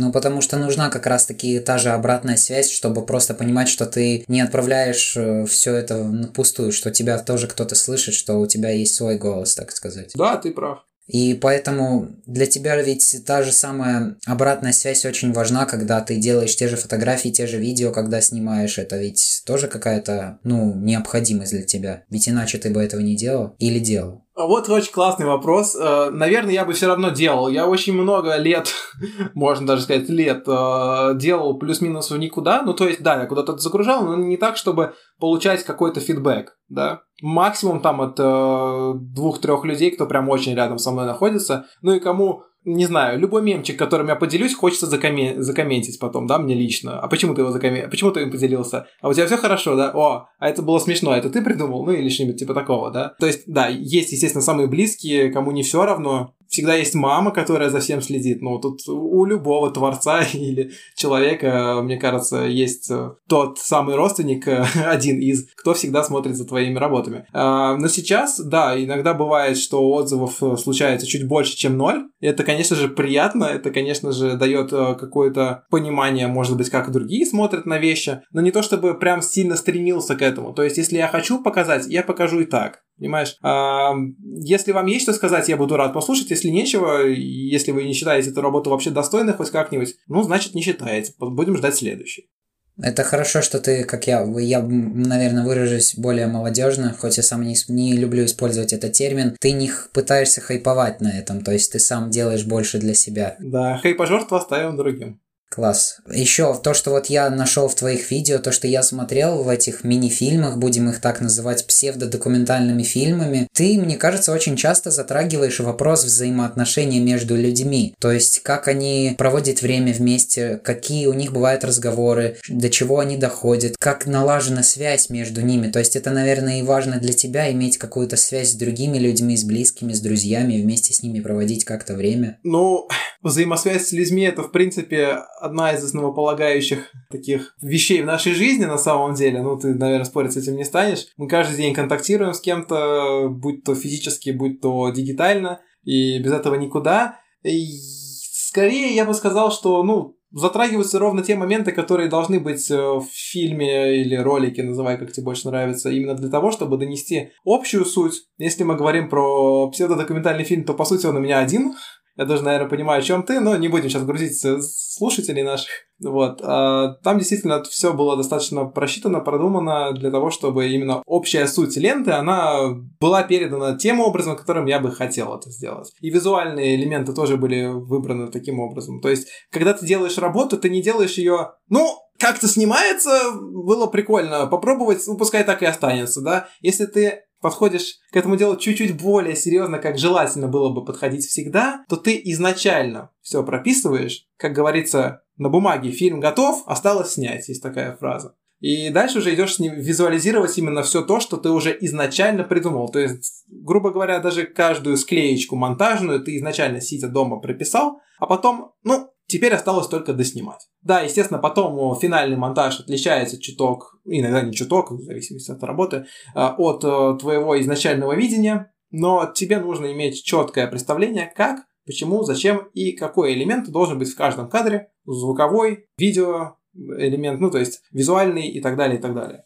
Ну, потому что нужна как раз-таки та же обратная связь, чтобы просто понимать, что ты не отправляешь э, все это на пустую, что тебя тоже кто-то слышит, что у тебя есть свой голос, так сказать. Да, ты прав. И поэтому для тебя ведь та же самая обратная связь очень важна, когда ты делаешь те же фотографии, те же видео, когда снимаешь. Это ведь тоже какая-то, ну, необходимость для тебя. Ведь иначе ты бы этого не делал или делал. Вот очень классный вопрос. Э, наверное, я бы все равно делал. Я очень много лет, можно даже сказать, лет э, делал плюс-минус в никуда. Ну, то есть, да, я куда-то загружал, но не так, чтобы получать какой-то фидбэк, да. Максимум там от э, двух-трех людей, кто прям очень рядом со мной находится. Ну и кому не знаю, любой мемчик, которым я поделюсь, хочется закомен... закомментить потом, да, мне лично. А почему ты его закомен... Почему ты им поделился? А у тебя все хорошо, да? О, а это было смешно, это ты придумал? Ну или что-нибудь типа такого, да? То есть, да, есть, естественно, самые близкие, кому не все равно, всегда есть мама, которая за всем следит. Ну, тут у любого творца или человека, мне кажется, есть э, тот самый родственник, э, один из, кто всегда смотрит за твоими работами. А, но сейчас, да, иногда бывает, что отзывов э, случается чуть больше, чем ноль. Это, конечно же, приятно, это, конечно же, дает какое-то понимание, может быть, как другие смотрят на вещи, но не то чтобы прям сильно стремился к этому. То есть, если я хочу показать, я покажу и так. Понимаешь? А, если вам есть что сказать, я буду рад послушать. Если нечего, если вы не считаете эту работу вообще достойной хоть как-нибудь, ну, значит, не считаете. Будем ждать следующий. Это хорошо, что ты, как я, я, наверное, выражусь более молодежно, хоть я сам не, не люблю использовать этот термин. Ты не пытаешься хайповать на этом, то есть ты сам делаешь больше для себя. Да, хайпажорство оставим другим. Класс. Еще то, что вот я нашел в твоих видео, то, что я смотрел в этих мини-фильмах, будем их так называть, псевдодокументальными фильмами, ты, мне кажется, очень часто затрагиваешь вопрос взаимоотношений между людьми. То есть, как они проводят время вместе, какие у них бывают разговоры, до чего они доходят, как налажена связь между ними. То есть, это, наверное, и важно для тебя иметь какую-то связь с другими людьми, с близкими, с друзьями, вместе с ними проводить как-то время. Ну, взаимосвязь с людьми это, в принципе, одна из основополагающих таких вещей в нашей жизни на самом деле. Ну, ты, наверное, спорить с этим не станешь. Мы каждый день контактируем с кем-то, будь то физически, будь то дигитально, и без этого никуда. И скорее я бы сказал, что, ну, затрагиваются ровно те моменты, которые должны быть э, в фильме или ролике, называй как тебе больше нравится, именно для того, чтобы донести общую суть. Если мы говорим про псевдодокументальный фильм, то по сути он у меня один, я даже, наверное, понимаю, о чем ты, но не будем сейчас грузить слушателей наших. Вот. А, там действительно все было достаточно просчитано, продумано для того, чтобы именно общая суть ленты, она была передана тем образом, которым я бы хотел это сделать. И визуальные элементы тоже были выбраны таким образом. То есть, когда ты делаешь работу, ты не делаешь ее, ну, как-то снимается, было прикольно попробовать, ну, пускай так и останется, да. Если ты подходишь к этому делу чуть-чуть более серьезно, как желательно было бы подходить всегда, то ты изначально все прописываешь. Как говорится, на бумаге фильм готов, осталось снять, есть такая фраза. И дальше уже идешь с ним визуализировать именно все то, что ты уже изначально придумал. То есть, грубо говоря, даже каждую склеечку монтажную ты изначально сидя дома прописал, а потом, ну, Теперь осталось только доснимать. Да, естественно, потом финальный монтаж отличается чуток, иногда не чуток, в зависимости от работы, а, от э, твоего изначального видения, но тебе нужно иметь четкое представление, как, почему, зачем и какой элемент должен быть в каждом кадре, звуковой, видео элемент, ну то есть визуальный и так далее, и так далее.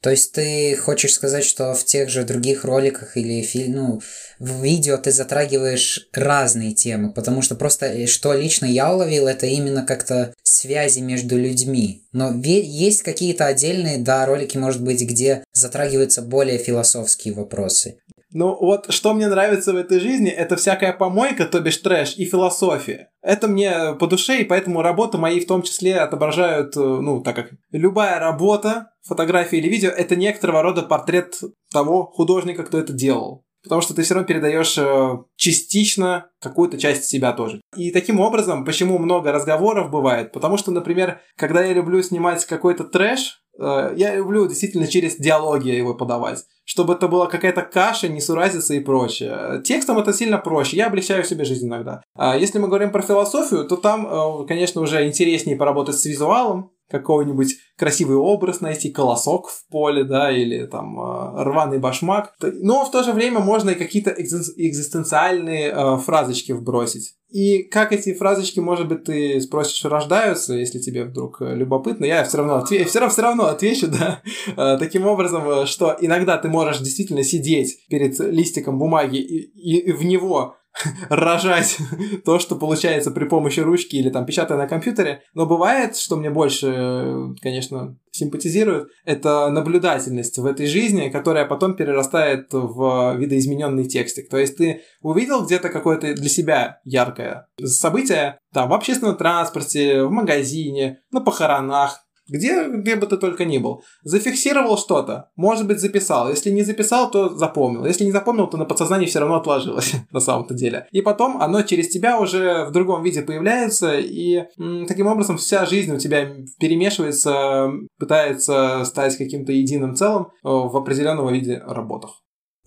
То есть ты хочешь сказать, что в тех же других роликах или фильм, ну, в видео ты затрагиваешь разные темы, потому что просто э, что лично я уловил, это именно как-то связи между людьми. Но есть какие-то отдельные, да, ролики, может быть, где затрагиваются более философские вопросы. Ну вот, что мне нравится в этой жизни, это всякая помойка, то бишь трэш и философия. Это мне по душе, и поэтому работы мои в том числе отображают, э, ну, так как любая работа, фотография или видео, это некоторого рода портрет того художника, кто это делал. Потому что ты все равно передаешь э, частично какую-то часть себя тоже. И таким образом, почему много разговоров бывает? Потому что, например, когда я люблю снимать какой-то трэш, я люблю действительно через диалоги его подавать чтобы это была какая-то каша, несуразица и прочее. Текстом это сильно проще, я облегчаю себе жизнь иногда. А если мы говорим про философию, то там, э, конечно, уже интереснее поработать с визуалом, какой-нибудь красивый образ найти, колосок в поле, да, или там э, рваный башмак. Но в то же время можно и какие-то экзистенциальные э, фразочки вбросить. И как эти фразочки, может быть, ты спросишь, рождаются, если тебе вдруг э, любопытно, я все равно, отве- все, равно, все равно отвечу, да, э, таким образом, э, что иногда ты можешь действительно сидеть перед листиком бумаги и, и, и в него рожать то, что получается при помощи ручки или там печатая на компьютере. Но бывает, что мне больше, конечно, симпатизирует, это наблюдательность в этой жизни, которая потом перерастает в видоизмененный текстик. То есть ты увидел где-то какое-то для себя яркое событие, там, в общественном транспорте, в магазине, на похоронах, где, где бы ты только ни был. Зафиксировал что-то, может быть, записал. Если не записал, то запомнил. Если не запомнил, то на подсознании все равно отложилось, на самом-то деле. И потом оно через тебя уже в другом виде появляется, и м, таким образом вся жизнь у тебя перемешивается, пытается стать каким-то единым целым э, в определенного виде работах.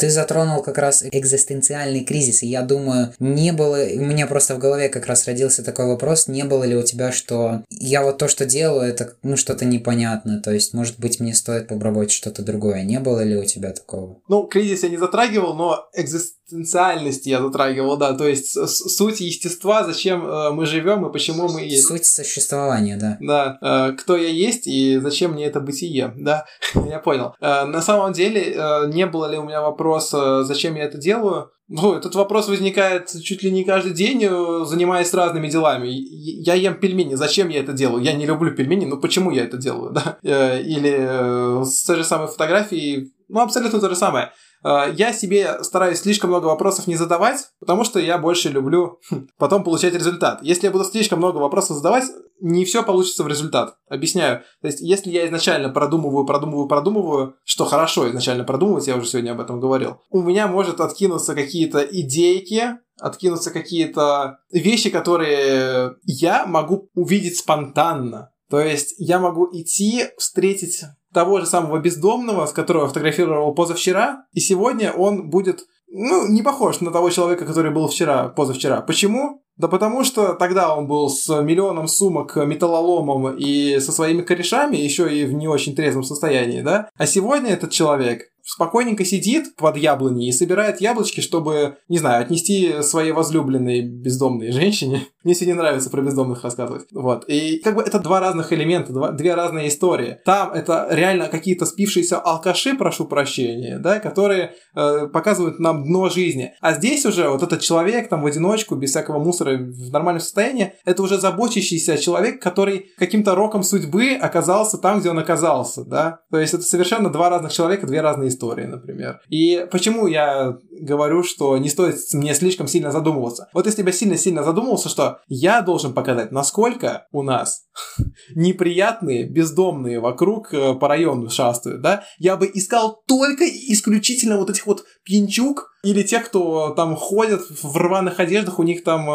Ты затронул как раз экзистенциальный кризис, и я думаю, не было, у меня просто в голове как раз родился такой вопрос, не было ли у тебя, что я вот то, что делаю, это ну что-то непонятное, то есть, может быть, мне стоит попробовать что-то другое, не было ли у тебя такого? Ну, кризис я не затрагивал, но экзист экзистенциальности я затрагивал, да, то есть суть естества, зачем э, мы живем и почему мы есть. Суть существования, да. Да, э, кто я есть и зачем мне это бытие, да, я понял. Э, на самом деле, не было ли у меня вопроса, зачем я это делаю? Ну, этот вопрос возникает чуть ли не каждый день, занимаясь разными делами. Я ем пельмени, зачем я это делаю? Я не люблю пельмени, но почему я это делаю, да? Или с той же самой фотографией, ну, абсолютно то же самое. Э, я себе стараюсь слишком много вопросов не задавать, потому что я больше люблю потом получать результат. Если я буду слишком много вопросов задавать, не все получится в результат. Объясняю. То есть, если я изначально продумываю, продумываю, продумываю, что хорошо изначально продумывать, я уже сегодня об этом говорил, у меня может откинуться какие-то идейки, откинуться какие-то вещи, которые я могу увидеть спонтанно. То есть я могу идти, встретить того же самого бездомного, с которого фотографировал позавчера, и сегодня он будет ну, не похож на того человека, который был вчера, позавчера. Почему? Да потому что тогда он был с миллионом сумок металлоломом и со своими корешами, еще и в не очень трезвом состоянии, да? А сегодня этот человек спокойненько сидит под яблоней и собирает яблочки, чтобы, не знаю, отнести своей возлюбленной бездомной женщине. Мне сегодня нравится про бездомных рассказывать. Вот. И как бы это два разных элемента, два, две разные истории. Там это реально какие-то спившиеся алкаши, прошу прощения, да, которые э, показывают нам дно жизни. А здесь уже вот этот человек там в одиночку, без всякого мусора, в нормальном состоянии, это уже заботящийся человек, который каким-то роком судьбы оказался там, где он оказался, да. То есть это совершенно два разных человека, две разные истории, например. И почему я говорю, что не стоит мне слишком сильно задумываться? Вот если бы я сильно-сильно задумывался, что я должен показать, насколько у нас неприятные, бездомные вокруг э, по району шастают, да, я бы искал только исключительно вот этих вот пьянчук, или те, кто там ходят в рваных одеждах, у них там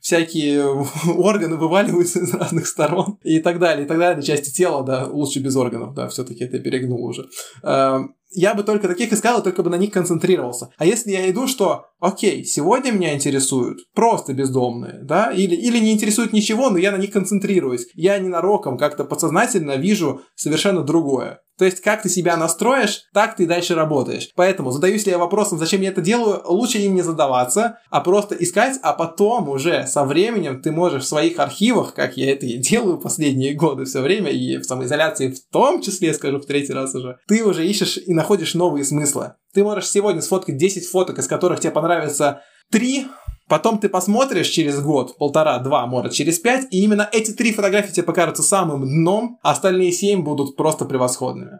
всякие органы вываливаются из разных сторон и так далее, и так далее, части тела, да, лучше без органов, да, все-таки это перегнул уже. Э, я бы только таких искал и только бы на них концентрировался. А если я иду, что, окей, сегодня меня интересуют просто бездомные, да, или, или не интересует ничего, но я на них концентрируюсь. Я ненароком как-то подсознательно вижу совершенно другое. То есть, как ты себя настроишь, так ты дальше работаешь. Поэтому задаюсь ли я вопросом, зачем я это делаю, лучше им не задаваться, а просто искать, а потом уже со временем ты можешь в своих архивах, как я это и делаю последние годы все время, и в самоизоляции в том числе, скажу в третий раз уже, ты уже ищешь и находишь новые смыслы. Ты можешь сегодня сфоткать 10 фоток, из которых тебе понравится 3, Потом ты посмотришь через год, полтора, два, может, через пять, и именно эти три фотографии тебе покажутся самым дном, а остальные семь будут просто превосходными.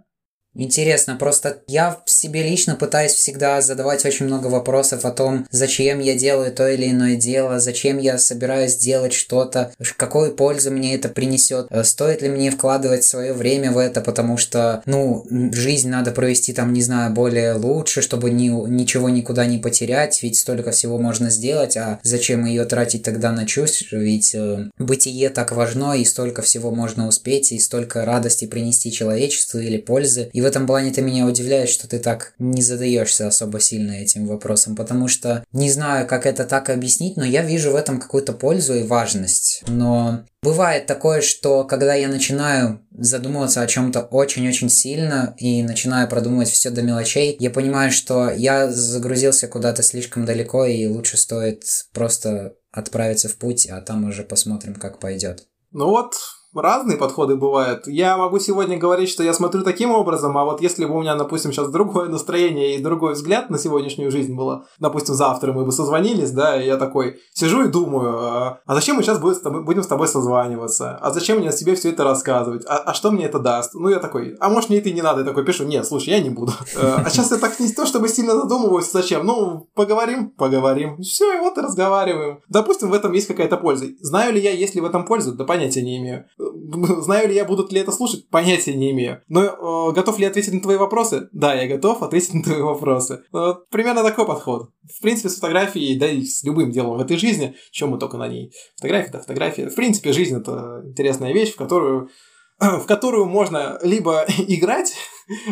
Интересно, просто я себе лично пытаюсь всегда задавать очень много вопросов о том, зачем я делаю то или иное дело, зачем я собираюсь делать что-то, какую пользу мне это принесет, э, стоит ли мне вкладывать свое время в это, потому что, ну, жизнь надо провести там, не знаю, более лучше, чтобы ни, ничего никуда не потерять, ведь столько всего можно сделать, а зачем ее тратить тогда на чувств, ведь э, бытие так важно, и столько всего можно успеть, и столько радости принести человечеству или пользы, и в этом плане ты меня удивляешь, что ты так не задаешься особо сильно этим вопросом, потому что не знаю, как это так объяснить, но я вижу в этом какую-то пользу и важность. Но бывает такое, что когда я начинаю задумываться о чем-то очень-очень сильно и начинаю продумывать все до мелочей, я понимаю, что я загрузился куда-то слишком далеко и лучше стоит просто отправиться в путь, а там уже посмотрим, как пойдет. Ну вот, разные подходы бывают. Я могу сегодня говорить, что я смотрю таким образом, а вот если бы у меня, допустим, сейчас другое настроение и другой взгляд на сегодняшнюю жизнь было, допустим, завтра мы бы созвонились, да, и я такой сижу и думаю, а, а зачем мы сейчас будем с, тобой, созваниваться? А зачем мне тебе все это рассказывать? А, а что мне это даст? Ну, я такой, а может мне это и не надо? Я такой пишу, нет, слушай, я не буду. Э, а сейчас я так не то, чтобы сильно задумываюсь, зачем? Ну, поговорим, поговорим. Все, и вот и разговариваем. Допустим, в этом есть какая-то польза. Знаю ли я, есть ли в этом польза? Да понятия не имею. Знаю ли я, будут ли это слушать? Понятия не имею. Но э, готов ли ответить на твои вопросы? Да, я готов ответить на твои вопросы. Э, примерно такой подход. В принципе, с фотографией, да и с любым делом в этой жизни, чем мы только на ней. Фотография, да, фотография. В принципе, жизнь это интересная вещь, в которую в которую можно либо играть,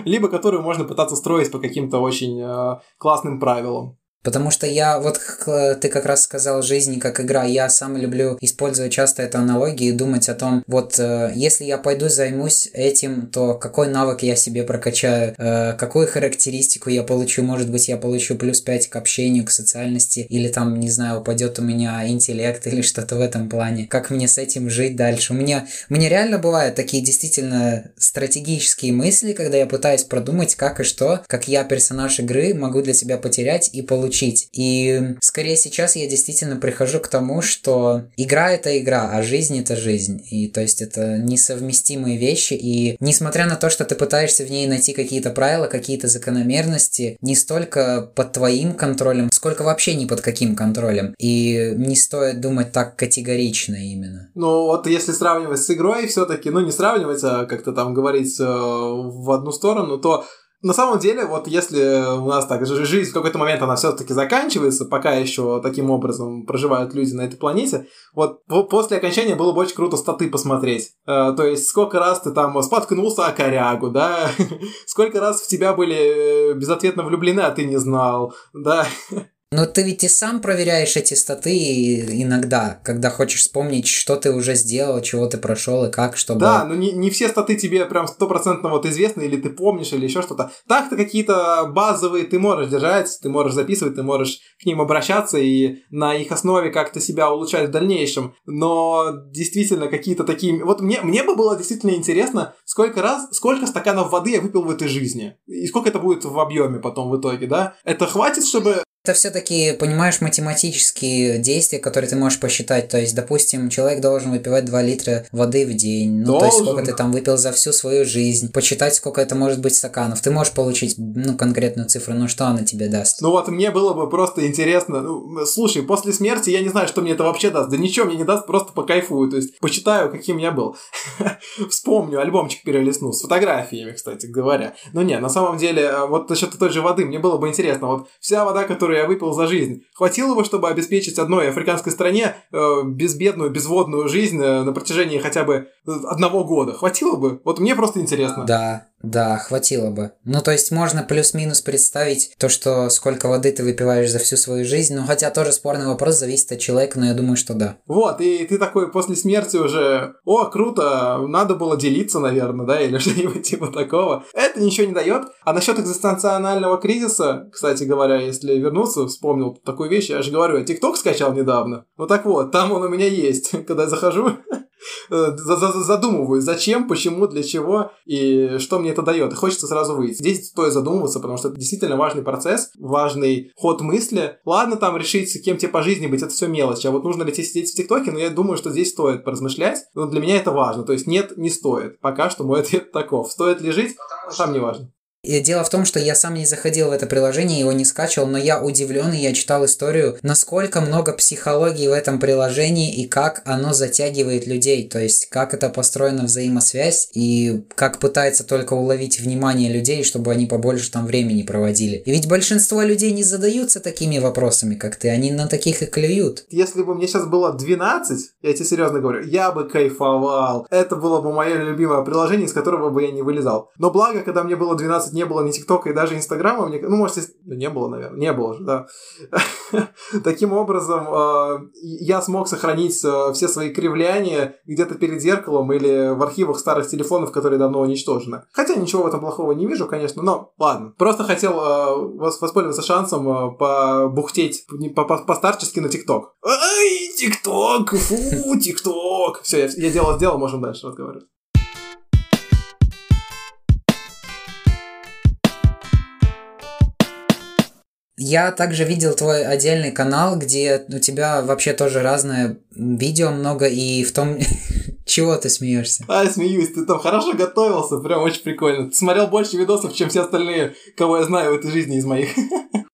либо которую можно пытаться строить по каким-то очень э, классным правилам. Потому что я, вот ты как раз сказал, жизнь как игра, я сам люблю использовать часто эту аналогию и думать о том, вот э, если я пойду займусь этим, то какой навык я себе прокачаю, э, какую характеристику я получу, может быть, я получу плюс 5 к общению, к социальности, или там, не знаю, упадет у меня интеллект или что-то в этом плане, как мне с этим жить дальше. У меня, мне реально бывают такие действительно стратегические мысли, когда я пытаюсь продумать, как и что, как я персонаж игры могу для себя потерять и получить получить. И скорее сейчас я действительно прихожу к тому, что игра это игра, а жизнь это жизнь. И то есть это несовместимые вещи. И несмотря на то, что ты пытаешься в ней найти какие-то правила, какие-то закономерности, не столько под твоим контролем, сколько вообще не под каким контролем. И не стоит думать так категорично именно. Ну вот если сравнивать с игрой все-таки, ну не сравнивать, а как-то там говорить э, в одну сторону, то На самом деле, вот если у нас так жизнь в какой-то момент она все-таки заканчивается, пока еще таким образом проживают люди на этой планете, вот после окончания было бы очень круто статы посмотреть. Э, то есть, сколько раз ты там споткнулся о корягу, да? Сколько раз в тебя были э, безответно влюблены, а ты не знал, да? Но ты ведь и сам проверяешь эти статы иногда, когда хочешь вспомнить, что ты уже сделал, чего ты прошел и как, чтобы... Да, но не, не все статы тебе прям стопроцентно вот известны, или ты помнишь, или еще что-то. Так-то какие-то базовые ты можешь держать, ты можешь записывать, ты можешь к ним обращаться и на их основе как-то себя улучшать в дальнейшем. Но действительно какие-то такие... Вот мне, мне бы было действительно интересно, сколько раз, сколько стаканов воды я выпил в этой жизни. И сколько это будет в объеме потом в итоге, да? Это хватит, чтобы это все-таки, понимаешь, математические действия, которые ты можешь посчитать. То есть, допустим, человек должен выпивать 2 литра воды в день. Ну, должен. то есть, сколько ты там выпил за всю свою жизнь. Почитать, сколько это может быть стаканов. Ты можешь получить, ну, конкретную цифру, но что она тебе даст? Ну вот, мне было бы просто интересно. Ну, слушай, после смерти я не знаю, что мне это вообще даст. Да ничего мне не даст, просто покайфую. То есть, почитаю, каким я был. Вспомню, альбомчик перелистну. С фотографиями, кстати говоря. Ну не, на самом деле, э, вот насчет той же воды, мне было бы интересно. Вот вся вода, которую которую я выпил за жизнь, хватило бы, чтобы обеспечить одной африканской стране э, безбедную, безводную жизнь э, на протяжении хотя бы одного года? Хватило бы? Вот мне просто интересно. Да, да, хватило бы. Ну, то есть можно плюс-минус представить то, что сколько воды ты выпиваешь за всю свою жизнь, ну, хотя тоже спорный вопрос, зависит от человека, но я думаю, что да. Вот, и ты такой после смерти уже, о, круто, надо было делиться, наверное, да, или что-нибудь типа такого. Это ничего не дает. А насчет экзистенционального кризиса, кстати говоря, если вернуться, вспомнил такую вещь, я же говорю, я ТикТок скачал недавно. Ну так вот, там он у меня есть. Когда я захожу, Э, задумываюсь, зачем, почему, для чего и что мне это дает. И хочется сразу выйти. Здесь стоит задумываться, потому что это действительно важный процесс, важный ход мысли. Ладно, там решить, кем тебе по жизни быть, это все мелочь. А вот нужно ли тебе сидеть в ТикТоке, но я думаю, что здесь стоит поразмышлять. Но для меня это важно. То есть нет, не стоит. Пока что мой ответ таков. Стоит ли жить, там не важно. И дело в том, что я сам не заходил в это приложение, его не скачивал, но я удивлен, и я читал историю, насколько много психологии в этом приложении и как оно затягивает людей, то есть как это построена взаимосвязь и как пытается только уловить внимание людей, чтобы они побольше там времени проводили. И ведь большинство людей не задаются такими вопросами, как ты, они на таких и клюют. Если бы мне сейчас было 12, я тебе серьезно говорю, я бы кайфовал. Это было бы мое любимое приложение, из которого бы я не вылезал. Но благо, когда мне было 12 не было ни ТикТока и даже Инстаграма, ну, может, не было, наверное, не было же, да. Таким образом, э, я смог сохранить э, все свои кривляния где-то перед зеркалом или в архивах старых телефонов, которые давно уничтожены. Хотя ничего в этом плохого не вижу, конечно, но ладно. Просто хотел э, воспользоваться шансом побухтеть постарчески на ТикТок. Ай, ТикТок, фу, ТикТок. Все, я дело сделал, можем дальше разговаривать. Я также видел твой отдельный канал, где у тебя вообще тоже разное видео много, и в том... Чего ты смеешься? А, смеюсь, ты там хорошо готовился, прям очень прикольно. Смотрел больше видосов, чем все остальные, кого я знаю в этой жизни из моих.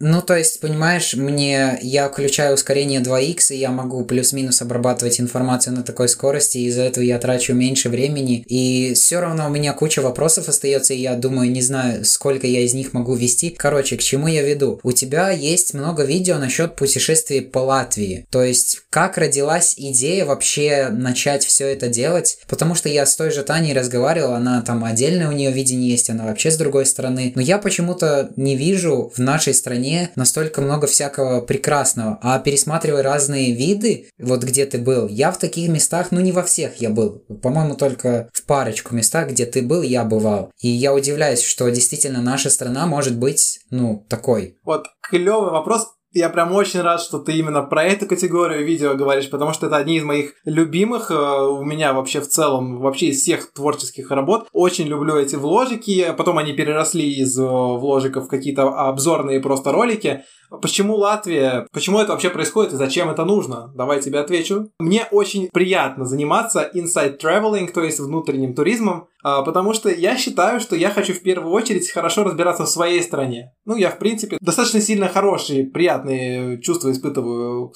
Ну, то есть, понимаешь, мне я включаю ускорение 2х, и я могу плюс-минус обрабатывать информацию на такой скорости, и из-за этого я трачу меньше времени. И все равно у меня куча вопросов остается, и я думаю, не знаю, сколько я из них могу вести. Короче, к чему я веду? У тебя есть много видео насчет путешествий по Латвии. То есть, как родилась идея вообще начать все это делать? Потому что я с той же Таней разговаривал, она там отдельное у нее видение есть, она вообще с другой стороны. Но я почему-то не вижу в нашей стране стране настолько много всякого прекрасного. А пересматривая разные виды, вот где ты был, я в таких местах, ну не во всех я был. По-моему, только в парочку местах, где ты был, я бывал. И я удивляюсь, что действительно наша страна может быть, ну, такой. Вот клевый вопрос я прям очень рад, что ты именно про эту категорию видео говоришь, потому что это одни из моих любимых э, у меня вообще в целом, вообще из всех творческих работ. Очень люблю эти вложики, потом они переросли из э, вложиков в какие-то обзорные просто ролики. Почему Латвия? Почему это вообще происходит и зачем это нужно? Давай тебе отвечу. Мне очень приятно заниматься inside traveling, то есть внутренним туризмом, а, потому что я считаю, что я хочу в первую очередь хорошо разбираться в своей стране. Ну, я, в принципе, достаточно сильно хорошие, приятные чувства испытываю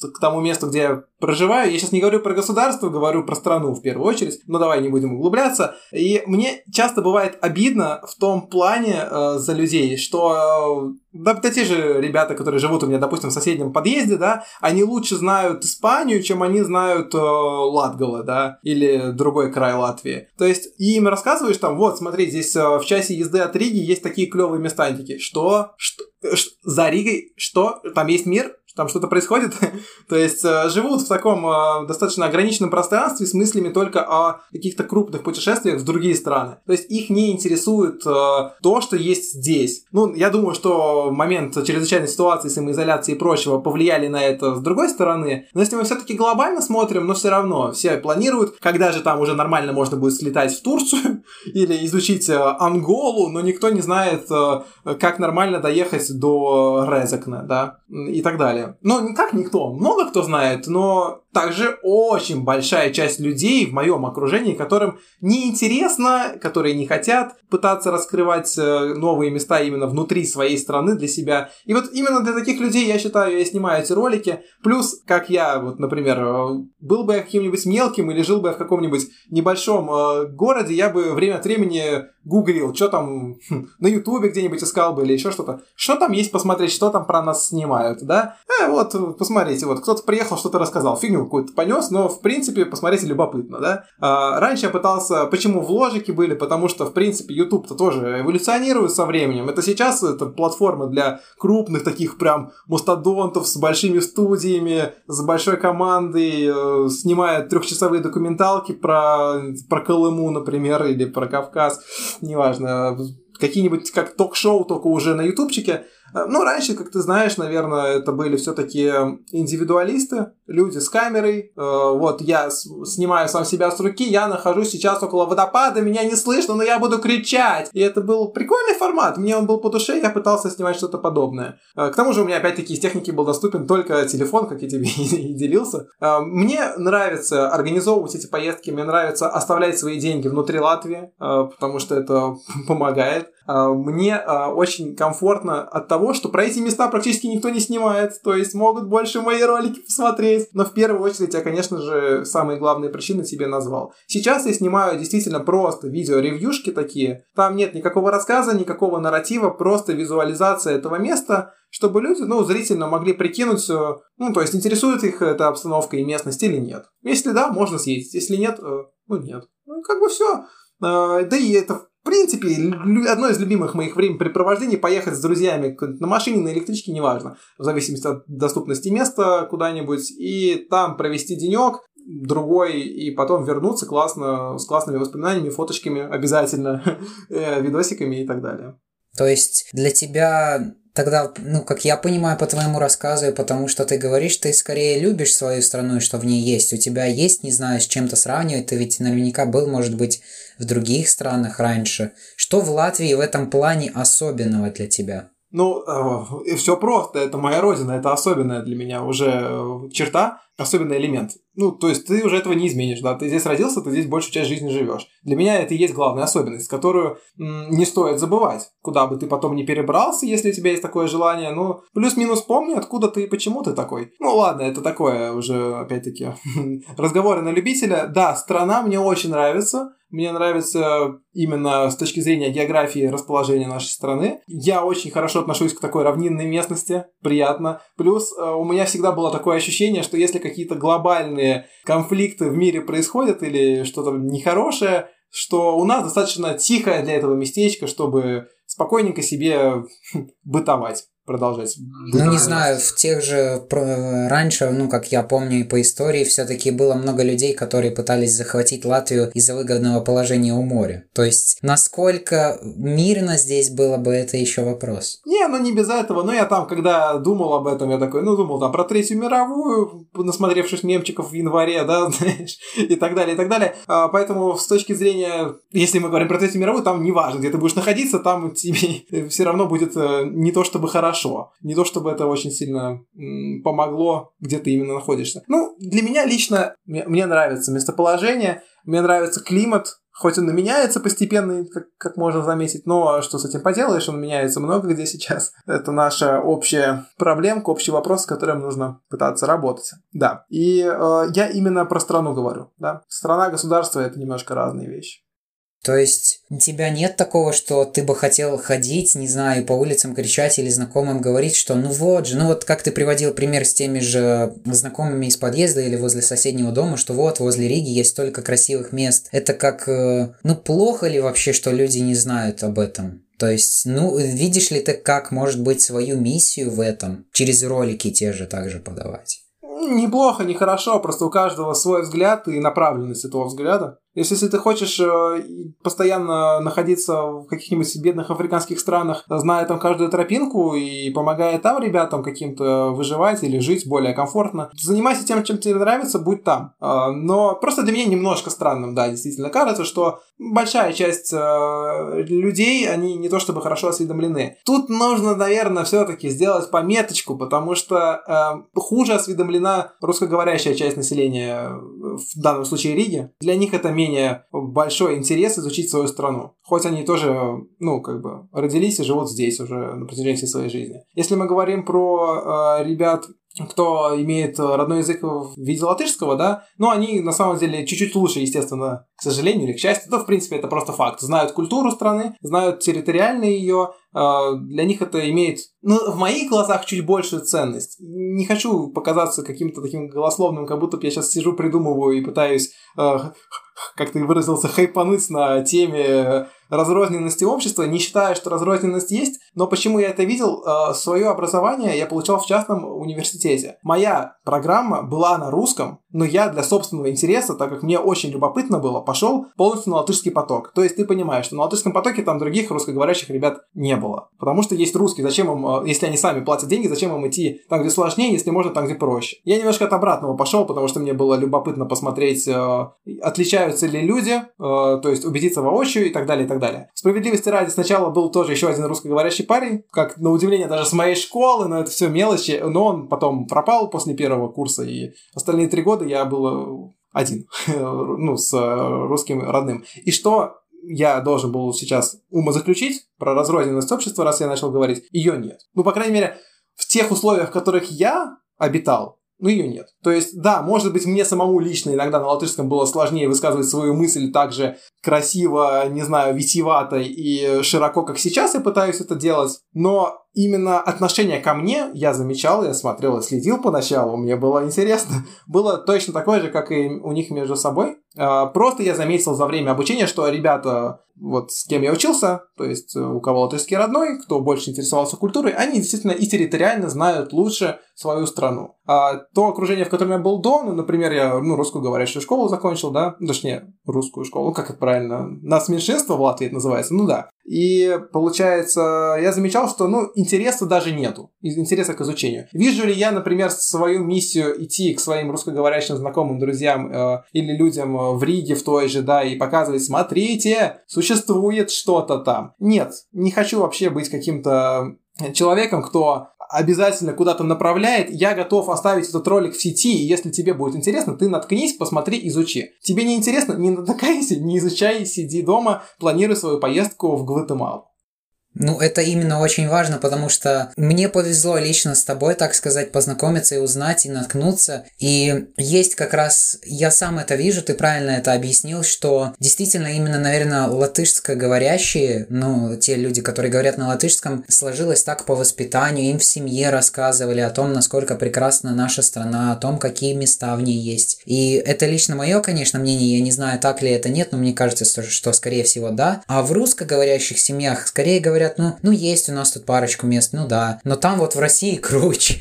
к тому месту, где я проживаю. Я сейчас не говорю про государство, говорю про страну в первую очередь, но давай не будем углубляться. И мне часто бывает обидно в том плане э, за людей, что э, да, те же ребята, которые живут у меня, допустим, в соседнем подъезде, да, они лучше знают Испанию, чем они знают э, Латгала, да, или другой край Латвии. То есть им рассказываешь там, вот, смотри, здесь э, в часе езды от Риги есть такие клевые места, такие, что? что? За Ригой? Что? Там есть мир? Там что-то происходит. То есть э, живут в таком э, достаточно ограниченном пространстве с мыслями только о каких-то крупных путешествиях в другие страны. То есть их не интересует э, то, что есть здесь. Ну, я думаю, что момент чрезвычайной ситуации, самоизоляции и прочего повлияли на это с другой стороны. Но если мы все-таки глобально смотрим, но все равно все планируют, когда же там уже нормально можно будет слетать в Турцию или изучить Анголу, но никто не знает, как нормально доехать до Резекна, да, и так далее. Ну, не как никто, много кто знает, но также очень большая часть людей в моем окружении, которым неинтересно, которые не хотят пытаться раскрывать э, новые места именно внутри своей страны для себя. И вот именно для таких людей, я считаю, я снимаю эти ролики. Плюс, как я, вот, например, э, был бы я каким-нибудь мелким или жил бы я в каком-нибудь небольшом э, городе, я бы время от времени гуглил, что там хм, на ютубе где-нибудь искал бы или еще что-то. Что там есть посмотреть, что там про нас снимают, да? Э, вот, посмотрите, вот кто-то приехал, что-то рассказал, фигню какую-то понес, но, в принципе, посмотрите, любопытно, да? А, раньше я пытался, почему в ложике были, потому что, в принципе, YouTube-то тоже эволюционирует со временем. Это сейчас это платформа для крупных таких прям мастодонтов с большими студиями, с большой командой, э, трехчасовые документалки про, про Колыму, например, или про Кавказ, неважно, какие-нибудь как ток-шоу, только уже на ютубчике. Э, ну, раньше, как ты знаешь, наверное, это были все-таки индивидуалисты, люди с камерой. Э, вот я снимаю сам себя с руки, я нахожусь сейчас около водопада, меня не слышно, но я буду кричать. И это был прикольный формат, мне он был по душе, я пытался снимать что-то подобное. Э, к тому же у меня опять-таки из техники был доступен только телефон, как я тебе и делился. Мне нравится организовывать эти поездки, мне нравится оставлять свои деньги внутри Латвии, потому что это помогает. Мне очень комфортно от того, что про эти места практически никто не снимает, то есть могут больше мои ролики посмотреть. Но в первую очередь я, конечно же, самые главные причины тебе назвал. Сейчас я снимаю действительно просто видео-ревьюшки такие. Там нет никакого рассказа, никакого нарратива, просто визуализация этого места, чтобы люди, ну, зрительно могли прикинуть, ну, то есть интересует их эта обстановка и местность или нет. Если да, можно съездить, если нет, э, ну, нет. Ну, как бы все. Э, да и это в принципе, одно из любимых моих времяпрепровождений поехать с друзьями на машине, на электричке, неважно, в зависимости от доступности места куда-нибудь, и там провести денек, другой, и потом вернуться классно, с классными воспоминаниями, фоточками обязательно, э, видосиками и так далее. То есть для тебя Тогда, ну, как я понимаю по твоему рассказу, потому что ты говоришь, ты скорее любишь свою страну и что в ней есть. У тебя есть, не знаю, с чем-то сравнивать. Ты ведь наверняка был, может быть, в других странах раньше. Что в Латвии в этом плане особенного для тебя? Ну, э, все просто. Это моя родина. Это особенная для меня уже э, черта особенный элемент. Ну, то есть ты уже этого не изменишь, да, ты здесь родился, ты здесь большую часть жизни живешь. Для меня это и есть главная особенность, которую м, не стоит забывать, куда бы ты потом не перебрался, если у тебя есть такое желание, ну, плюс-минус помни, откуда ты и почему ты такой. Ну, ладно, это такое уже, опять-таки, разговоры на любителя. Да, страна мне очень нравится, мне нравится именно с точки зрения географии расположения нашей страны. Я очень хорошо отношусь к такой равнинной местности, приятно. Плюс э, у меня всегда было такое ощущение, что если какие-то глобальные конфликты в мире происходят или что-то нехорошее, что у нас достаточно тихое для этого местечко, чтобы спокойненько себе бытовать продолжать. Ну, не знаю, в тех же раньше, ну, как я помню и по истории, все-таки было много людей, которые пытались захватить Латвию из-за выгодного положения у моря. То есть, насколько мирно здесь было бы, это еще вопрос. Не, ну не без этого. Но я там, когда думал об этом, я такой, ну, думал там про Третью мировую, насмотревшись мемчиков в январе, да, знаешь, и так далее, и так далее. А, поэтому с точки зрения, если мы говорим про Третью мировую, там не важно, где ты будешь находиться, там тебе все равно будет э, не то чтобы хорошо, хорошо. Не то чтобы это очень сильно помогло, где ты именно находишься. Ну, для меня лично, мне, мне нравится местоположение, мне нравится климат, Хоть он и меняется постепенно, как, как можно заметить, но что с этим поделаешь, он меняется много где сейчас. Это наша общая проблемка, общий вопрос, с которым нужно пытаться работать. Да, и э, я именно про страну говорю. Да? Страна, государство – это немножко разные вещи. То есть у тебя нет такого, что ты бы хотел ходить, не знаю, по улицам кричать или знакомым говорить, что ну вот же, ну вот как ты приводил пример с теми же знакомыми из подъезда или возле соседнего дома, что вот возле Риги есть столько красивых мест. Это как, э, ну плохо ли вообще, что люди не знают об этом? То есть, ну, видишь ли ты, как может быть свою миссию в этом через ролики те же также подавать? Неплохо, нехорошо, просто у каждого свой взгляд и направленность этого взгляда. Если, ты хочешь э, постоянно находиться в каких-нибудь бедных африканских странах, зная там каждую тропинку и помогая там ребятам каким-то выживать или жить более комфортно, занимайся тем, чем тебе нравится, будь там. А, но просто для меня немножко странным, да, действительно кажется, что большая часть э, людей, они не то чтобы хорошо осведомлены. Тут нужно, наверное, все-таки сделать пометочку, потому что э, хуже осведомлена русскоговорящая часть населения, в данном случае Риги. Для них это менее большой интерес изучить свою страну. Хоть они тоже, ну, как бы, родились и живут здесь уже на протяжении всей своей жизни. Если мы говорим про э, ребят кто имеет родной язык в виде латышского, да, но они на самом деле чуть-чуть лучше, естественно, к сожалению или к счастью, то в принципе это просто факт. Знают культуру страны, знают территориально ее, а, для них это имеет, ну, в моих глазах чуть большую ценность. Не хочу показаться каким-то таким голословным, как будто я сейчас сижу, придумываю и пытаюсь, а, как ты выразился, хайпануть на теме разрозненности общества, не считая, что разрозненность есть, но почему я это видел? Э, свое образование я получал в частном университете. Моя программа была на русском, но я для собственного интереса, так как мне очень любопытно было, пошел полностью на латышский поток. То есть ты понимаешь, что на латышском потоке там других русскоговорящих ребят не было. Потому что есть русский, зачем им, э, если они сами платят деньги, зачем им идти там, где сложнее, если можно там, где проще. Я немножко от обратного пошел, потому что мне было любопытно посмотреть, э, отличаются ли люди, то есть убедиться воочию и так далее, и так так далее. Справедливости ради, сначала был тоже еще один русскоговорящий парень, как на удивление даже с моей школы, но это все мелочи, но он потом пропал после первого курса, и остальные три года я был один, ну, с русским родным. И что я должен был сейчас умозаключить про разрозненность общества, раз я начал говорить, ее нет. Ну, по крайней мере, в тех условиях, в которых я обитал, ну, ее нет. То есть, да, может быть, мне самому лично иногда на латышском было сложнее высказывать свою мысль так же красиво, не знаю, витиевато и широко, как сейчас я пытаюсь это делать, но именно отношение ко мне я замечал, я смотрел и следил поначалу, мне было интересно. Было точно такое же, как и у них между собой. А, просто я заметил за время обучения, что ребята, вот с кем я учился, то есть э, у кого латышский родной, кто больше интересовался культурой, они действительно и территориально знают лучше свою страну. А то окружение, в котором я был до, ну, например, я ну, русскую говорящую школу закончил, да, точнее, русскую школу, как это правильно, нас меньшинство в Латвии это называется, ну да. И получается, я замечал, что ну, интереса даже нету, интереса к изучению. Вижу ли я, например, свою миссию идти к своим русскоговорящим знакомым, друзьям э, или людям в Риге в той же, да, и показывать, смотрите, существует что-то там. Нет, не хочу вообще быть каким-то человеком, кто обязательно куда-то направляет, я готов оставить этот ролик в сети, и если тебе будет интересно, ты наткнись, посмотри, изучи. Тебе не интересно, не натыкайся, не изучай, сиди дома, планируй свою поездку в Гватемалу. Ну, это именно очень важно, потому что мне повезло лично с тобой, так сказать, познакомиться и узнать, и наткнуться. И есть как раз, я сам это вижу, ты правильно это объяснил, что действительно именно, наверное, латышскоговорящие, ну, те люди, которые говорят на латышском, сложилось так по воспитанию, им в семье рассказывали о том, насколько прекрасна наша страна, о том, какие места в ней есть. И это лично мое, конечно, мнение, я не знаю, так ли это нет, но мне кажется, что, скорее всего, да. А в русскоговорящих семьях скорее говорят говорят, ну, ну есть у нас тут парочку мест, ну да, но там вот в России круче.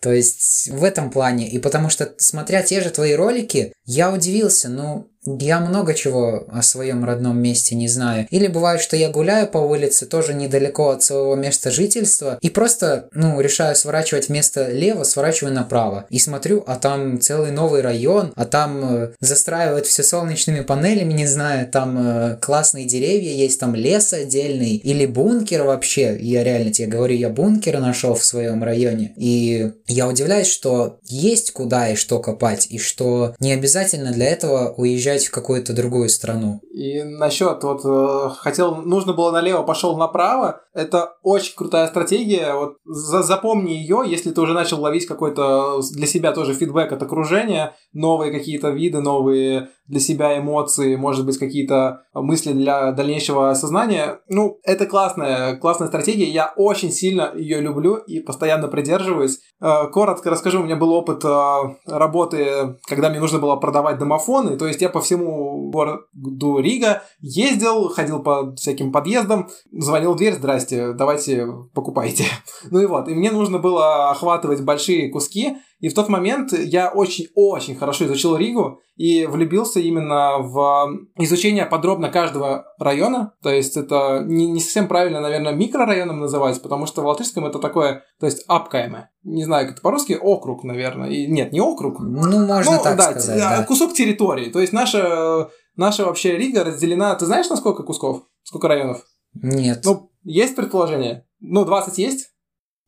То есть в этом плане. И потому что, смотря те же твои ролики, я удивился, ну, я много чего о своем родном месте не знаю. Или бывает, что я гуляю по улице, тоже недалеко от своего места жительства, и просто, ну, решаю сворачивать вместо лево, сворачиваю направо. И смотрю, а там целый новый район, а там э, застраивают все солнечными панелями, не знаю, там э, классные деревья есть, там лес отдельный, или бункер вообще. Я реально тебе говорю, я бункер нашел в своем районе. И я удивляюсь, что есть куда и что копать, и что не обязательно для этого уезжать переезжать в какую-то другую страну. И насчет вот э, хотел, нужно было налево, пошел направо. Это очень крутая стратегия. Вот за, запомни ее, если ты уже начал ловить какой-то для себя тоже фидбэк от окружения, новые какие-то виды, новые для себя эмоции, может быть, какие-то мысли для дальнейшего осознания. Ну, это классная, классная стратегия. Я очень сильно ее люблю и постоянно придерживаюсь. Э, коротко расскажу, у меня был опыт э, работы, когда мне нужно было продавать домофоны. То есть я по всему городу Рига ездил, ходил по всяким подъездам, звонил в дверь, здрасте, давайте покупайте. Ну и вот, и мне нужно было охватывать большие куски, и в тот момент я очень-очень хорошо изучил Ригу и влюбился именно в изучение подробно каждого района. То есть это не, не совсем правильно, наверное, микрорайоном называть, потому что в латышском это такое, то есть апкайме. Не знаю, как это по-русски, округ, наверное. И, нет, не округ. Ну, можно ну, так да, сказать, да. Кусок территории. То есть наша, наша вообще Рига разделена... Ты знаешь, на сколько кусков? Сколько районов? Нет. Ну, есть предположение? Ну, 20 есть?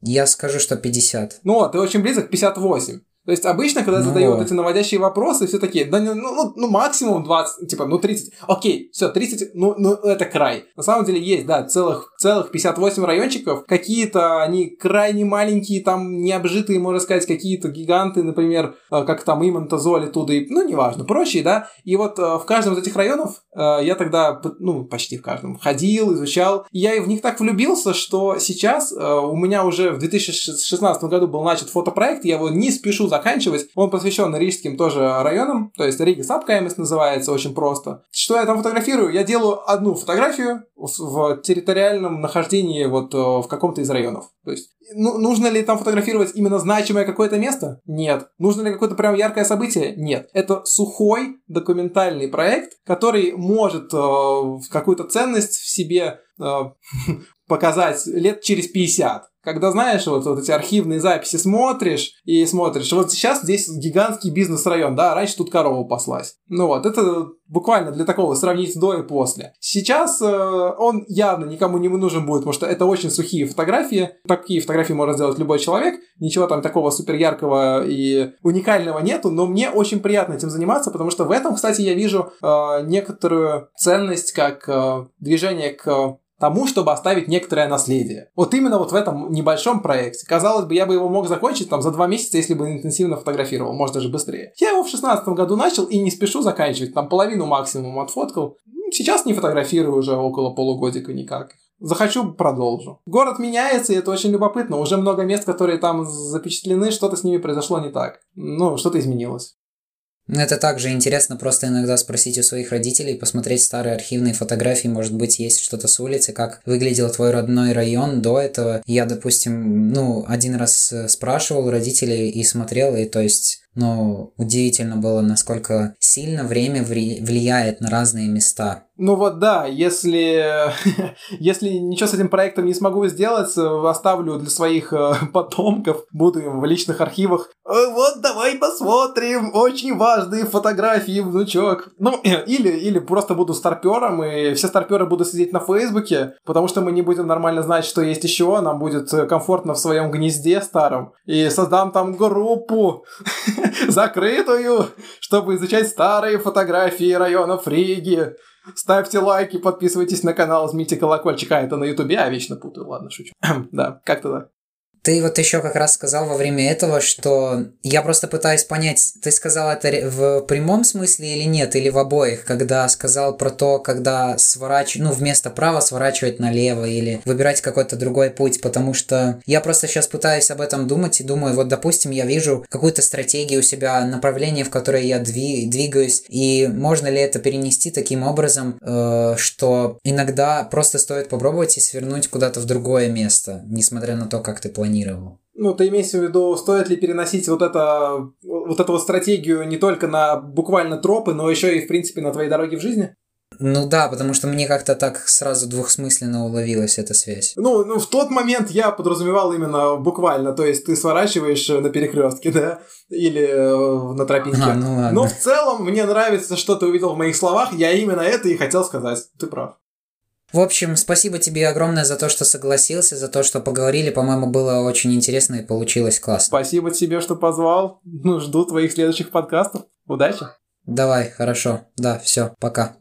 Я скажу, что 50. Ну, ты очень близок, 58. То есть обычно, когда ну, задают эти наводящие вопросы, все такие, да, ну, ну, ну, максимум 20, типа, ну 30, окей, все, 30, ну, ну, это край. На самом деле есть, да, целых, целых 58 райончиков, какие-то они крайне маленькие, там необжитые, можно сказать, какие-то гиганты, например, э, как там Иманта, Золи, Туды, ну, неважно, прочие, да, и вот э, в каждом из этих районов э, я тогда, ну, почти в каждом, ходил, изучал, и я в них так влюбился, что сейчас у меня уже в 2016 году был начат фотопроект, я его не спешу заканчивать. Он посвящен рижским тоже районам, то есть Рига Сабкаймес называется очень просто. Что я там фотографирую? Я делаю одну фотографию в территориальном нахождении вот э, в каком-то из районов. То есть ну, нужно ли там фотографировать именно значимое какое-то место? Нет. Нужно ли какое-то прям яркое событие? Нет. Это сухой документальный проект, который может э, какую-то ценность в себе э, показать лет через 50 когда, знаешь, вот, вот эти архивные записи смотришь и смотришь, вот сейчас здесь гигантский бизнес-район, да, раньше тут корова паслась. Ну вот, это буквально для такого сравнить до и после. Сейчас э, он явно никому не нужен будет, потому что это очень сухие фотографии. Такие фотографии может сделать любой человек, ничего там такого супер яркого и уникального нету, но мне очень приятно этим заниматься, потому что в этом, кстати, я вижу э, некоторую ценность как э, движение к тому, чтобы оставить некоторое наследие. Вот именно вот в этом небольшом проекте. Казалось бы, я бы его мог закончить там за два месяца, если бы интенсивно фотографировал, может даже быстрее. Я его в шестнадцатом году начал и не спешу заканчивать, там половину максимум отфоткал. Сейчас не фотографирую уже около полугодика никак. Захочу, продолжу. Город меняется, и это очень любопытно. Уже много мест, которые там запечатлены, что-то с ними произошло не так. Ну, что-то изменилось. Ну, это также интересно просто иногда спросить у своих родителей, посмотреть старые архивные фотографии, может быть, есть что-то с улицы, как выглядел твой родной район до этого. Я, допустим, ну, один раз э, спрашивал родителей и смотрел, и то есть но удивительно было, насколько сильно время влияет на разные места. Ну вот да, если, если ничего с этим проектом не смогу сделать, оставлю для своих э, потомков, буду им в личных архивах. «Э, вот давай посмотрим, очень важные фотографии, внучок. Ну, или, или просто буду старпером, и все старперы будут сидеть на Фейсбуке, потому что мы не будем нормально знать, что есть еще, нам будет комфортно в своем гнезде старом. И создам там группу закрытую, чтобы изучать старые фотографии районов Риги. Ставьте лайки, подписывайтесь на канал, жмите колокольчик. А, это на ютубе, а вечно путаю, ладно, шучу. да, как-то да. Ты вот еще как раз сказал во время этого, что я просто пытаюсь понять, ты сказал это в прямом смысле или нет, или в обоих, когда сказал про то, когда сворачивать, ну, вместо права сворачивать налево или выбирать какой-то другой путь, потому что я просто сейчас пытаюсь об этом думать и думаю, вот, допустим, я вижу какую-то стратегию у себя, направление, в которое я дви- двигаюсь, и можно ли это перенести таким образом, э, что иногда просто стоит попробовать и свернуть куда-то в другое место, несмотря на то, как ты планируешь планировал. Ну, ты имеешь в виду, стоит ли переносить вот, это, вот эту вот стратегию не только на буквально тропы, но еще и, в принципе, на твоей дороге в жизни? Ну да, потому что мне как-то так сразу двухсмысленно уловилась эта связь. Ну, ну, в тот момент я подразумевал именно буквально, то есть ты сворачиваешь на перекрестке, да, или э, на тропинке. А, ну ладно. Но в целом мне нравится, что ты увидел в моих словах, я именно это и хотел сказать. Ты прав. В общем, спасибо тебе огромное за то, что согласился, за то, что поговорили. По-моему, было очень интересно и получилось классно. Спасибо тебе, что позвал. Ну, жду твоих следующих подкастов. Удачи! Давай, хорошо. Да, все, пока.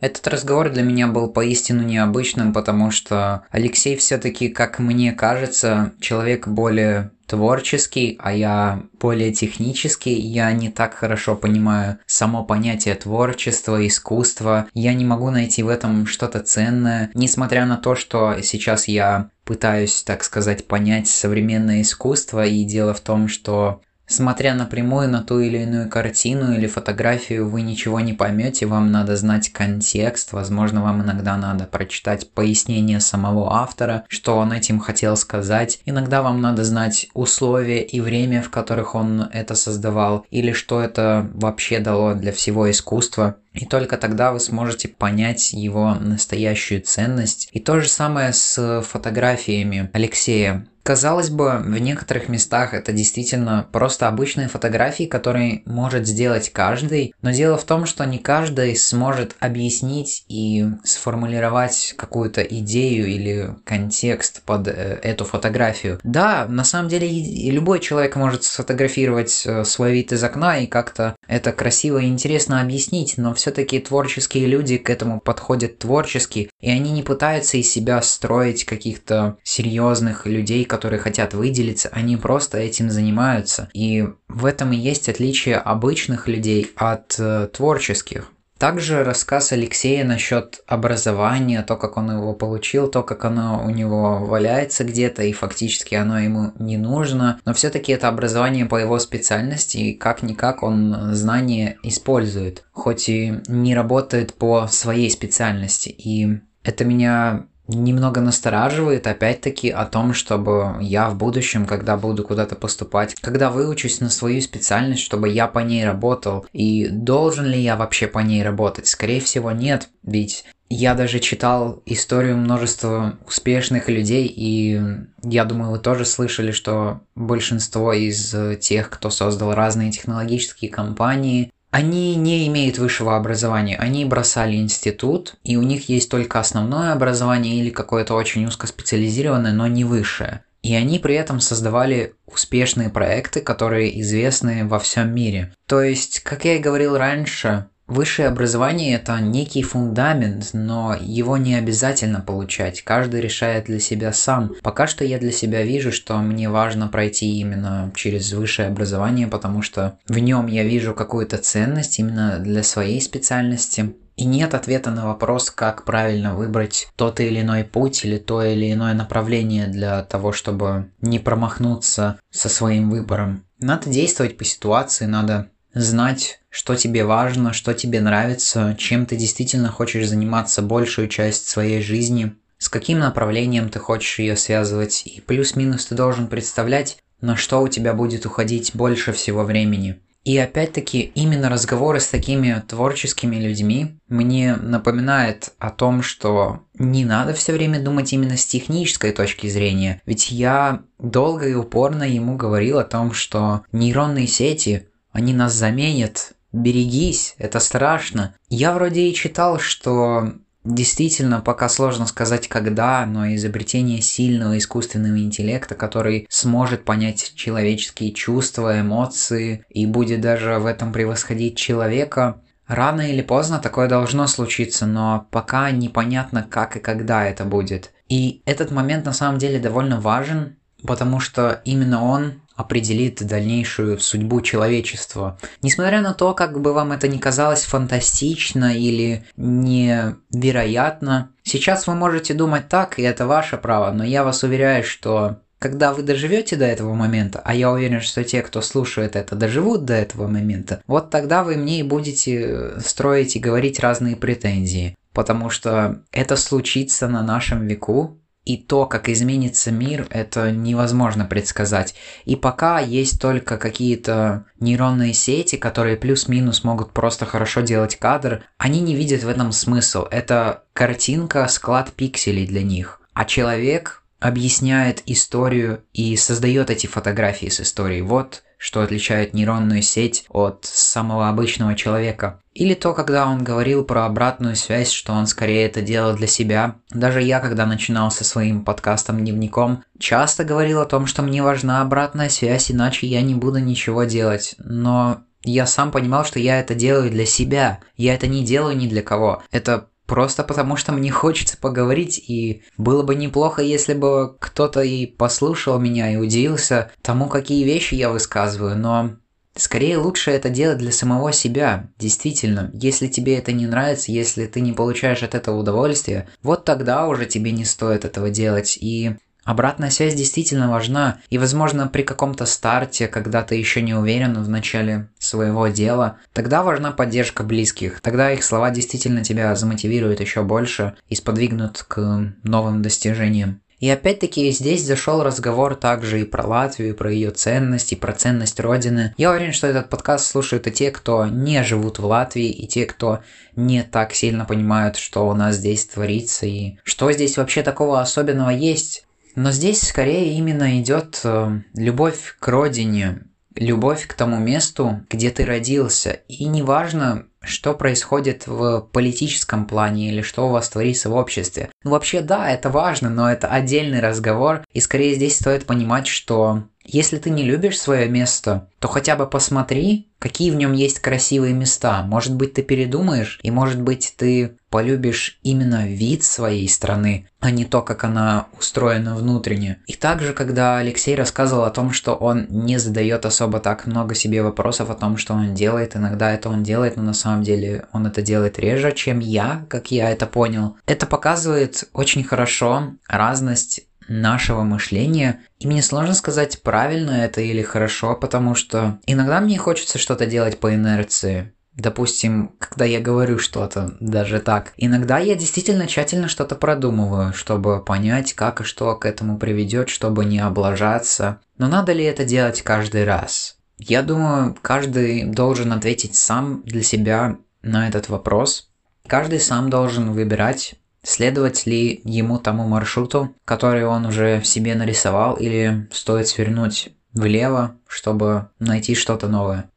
Этот разговор для меня был поистину необычным, потому что Алексей все-таки, как мне кажется, человек более творческий, а я более технический, я не так хорошо понимаю само понятие творчества, искусства, я не могу найти в этом что-то ценное, несмотря на то, что сейчас я пытаюсь, так сказать, понять современное искусство, и дело в том, что Смотря напрямую на ту или иную картину или фотографию, вы ничего не поймете, вам надо знать контекст, возможно, вам иногда надо прочитать пояснение самого автора, что он этим хотел сказать. Иногда вам надо знать условия и время, в которых он это создавал, или что это вообще дало для всего искусства. И только тогда вы сможете понять его настоящую ценность. И то же самое с фотографиями Алексея. Казалось бы, в некоторых местах это действительно просто обычные фотографии, которые может сделать каждый, но дело в том, что не каждый сможет объяснить и сформулировать какую-то идею или контекст под э, эту фотографию. Да, на самом деле и любой человек может сфотографировать э, свой вид из окна и как-то это красиво и интересно объяснить, но все-таки творческие люди к этому подходят творчески, и они не пытаются из себя строить каких-то серьезных людей, которые которые хотят выделиться, они просто этим занимаются. И в этом и есть отличие обычных людей от э, творческих. Также рассказ Алексея насчет образования, то, как он его получил, то, как оно у него валяется где-то, и фактически оно ему не нужно. Но все-таки это образование по его специальности, и как-никак он знания использует, хоть и не работает по своей специальности. И это меня немного настораживает опять-таки о том, чтобы я в будущем, когда буду куда-то поступать, когда выучусь на свою специальность, чтобы я по ней работал. И должен ли я вообще по ней работать? Скорее всего нет, ведь я даже читал историю множества успешных людей, и я думаю, вы тоже слышали, что большинство из тех, кто создал разные технологические компании, они не имеют высшего образования, они бросали институт, и у них есть только основное образование или какое-то очень узкоспециализированное, но не высшее. И они при этом создавали успешные проекты, которые известны во всем мире. То есть, как я и говорил раньше, Высшее образование – это некий фундамент, но его не обязательно получать. Каждый решает для себя сам. Пока что я для себя вижу, что мне важно пройти именно через высшее образование, потому что в нем я вижу какую-то ценность именно для своей специальности. И нет ответа на вопрос, как правильно выбрать тот или иной путь или то или иное направление для того, чтобы не промахнуться со своим выбором. Надо действовать по ситуации, надо знать, что тебе важно, что тебе нравится, чем ты действительно хочешь заниматься большую часть своей жизни, с каким направлением ты хочешь ее связывать, и плюс-минус ты должен представлять, на что у тебя будет уходить больше всего времени. И опять-таки именно разговоры с такими творческими людьми мне напоминает о том, что не надо все время думать именно с технической точки зрения. Ведь я долго и упорно ему говорил о том, что нейронные сети они нас заменят. Берегись, это страшно. Я вроде и читал, что Действительно, пока сложно сказать когда, но изобретение сильного искусственного интеллекта, который сможет понять человеческие чувства, эмоции и будет даже в этом превосходить человека, рано или поздно такое должно случиться, но пока непонятно как и когда это будет. И этот момент на самом деле довольно важен, потому что именно он определит дальнейшую судьбу человечества. Несмотря на то, как бы вам это ни казалось фантастично или невероятно, сейчас вы можете думать так, и это ваше право, но я вас уверяю, что когда вы доживете до этого момента, а я уверен, что те, кто слушает это, доживут до этого момента, вот тогда вы мне и будете строить и говорить разные претензии. Потому что это случится на нашем веку, и то, как изменится мир, это невозможно предсказать. И пока есть только какие-то нейронные сети, которые плюс-минус могут просто хорошо делать кадр, они не видят в этом смысл. Это картинка, склад пикселей для них. А человек объясняет историю и создает эти фотографии с историей. Вот что отличает нейронную сеть от самого обычного человека. Или то, когда он говорил про обратную связь, что он скорее это делал для себя. Даже я, когда начинал со своим подкастом-дневником, часто говорил о том, что мне важна обратная связь, иначе я не буду ничего делать. Но я сам понимал, что я это делаю для себя. Я это не делаю ни для кого. Это Просто потому, что мне хочется поговорить, и было бы неплохо, если бы кто-то и послушал меня и удивился тому, какие вещи я высказываю, но Скорее лучше это делать для самого себя, действительно. Если тебе это не нравится, если ты не получаешь от этого удовольствия, вот тогда уже тебе не стоит этого делать. И Обратная связь действительно важна, и, возможно, при каком-то старте, когда ты еще не уверен в начале своего дела, тогда важна поддержка близких, тогда их слова действительно тебя замотивируют еще больше и сподвигнут к новым достижениям. И опять-таки здесь зашел разговор также и про Латвию, и про ее ценность, и про ценность Родины. Я уверен, что этот подкаст слушают и те, кто не живут в Латвии, и те, кто не так сильно понимают, что у нас здесь творится, и что здесь вообще такого особенного есть. Но здесь скорее именно идет э, любовь к родине, любовь к тому месту, где ты родился. И неважно, что происходит в политическом плане или что у вас творится в обществе. Ну вообще да, это важно, но это отдельный разговор. И скорее здесь стоит понимать, что если ты не любишь свое место, то хотя бы посмотри, какие в нем есть красивые места. Может быть, ты передумаешь, и может быть, ты полюбишь именно вид своей страны, а не то, как она устроена внутренне. И также, когда Алексей рассказывал о том, что он не задает особо так много себе вопросов о том, что он делает, иногда это он делает, но на самом деле он это делает реже, чем я, как я это понял. Это показывает очень хорошо разность нашего мышления. И мне сложно сказать, правильно это или хорошо, потому что иногда мне хочется что-то делать по инерции. Допустим, когда я говорю что-то, даже так. Иногда я действительно тщательно что-то продумываю, чтобы понять, как и что к этому приведет, чтобы не облажаться. Но надо ли это делать каждый раз? Я думаю, каждый должен ответить сам для себя на этот вопрос. Каждый сам должен выбирать, Следовать ли ему тому маршруту, который он уже себе нарисовал, или стоит свернуть влево, чтобы найти что-то новое?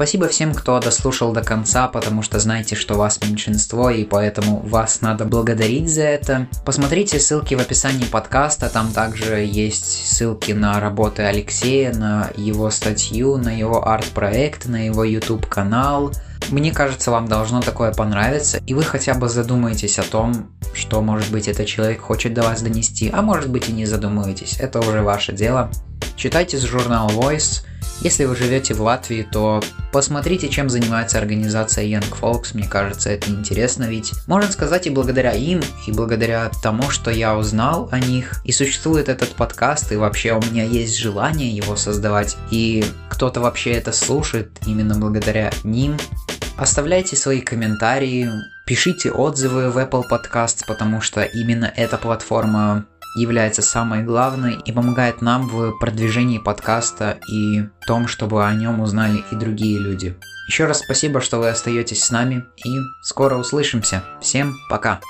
Спасибо всем, кто дослушал до конца, потому что знаете, что вас меньшинство, и поэтому вас надо благодарить за это. Посмотрите ссылки в описании подкаста, там также есть ссылки на работы Алексея, на его статью, на его арт-проект, на его YouTube-канал. Мне кажется, вам должно такое понравиться, и вы хотя бы задумаетесь о том, что, может быть, этот человек хочет до вас донести, а может быть и не задумываетесь. Это уже ваше дело. Читайте журнал Voice, если вы живете в Латвии, то посмотрите, чем занимается организация Young Folks, мне кажется, это интересно, ведь можно сказать и благодаря им, и благодаря тому, что я узнал о них, и существует этот подкаст, и вообще у меня есть желание его создавать, и кто-то вообще это слушает именно благодаря ним. Оставляйте свои комментарии, пишите отзывы в Apple Podcasts, потому что именно эта платформа является самой главной и помогает нам в продвижении подкаста и том, чтобы о нем узнали и другие люди. Еще раз спасибо, что вы остаетесь с нами и скоро услышимся. Всем пока!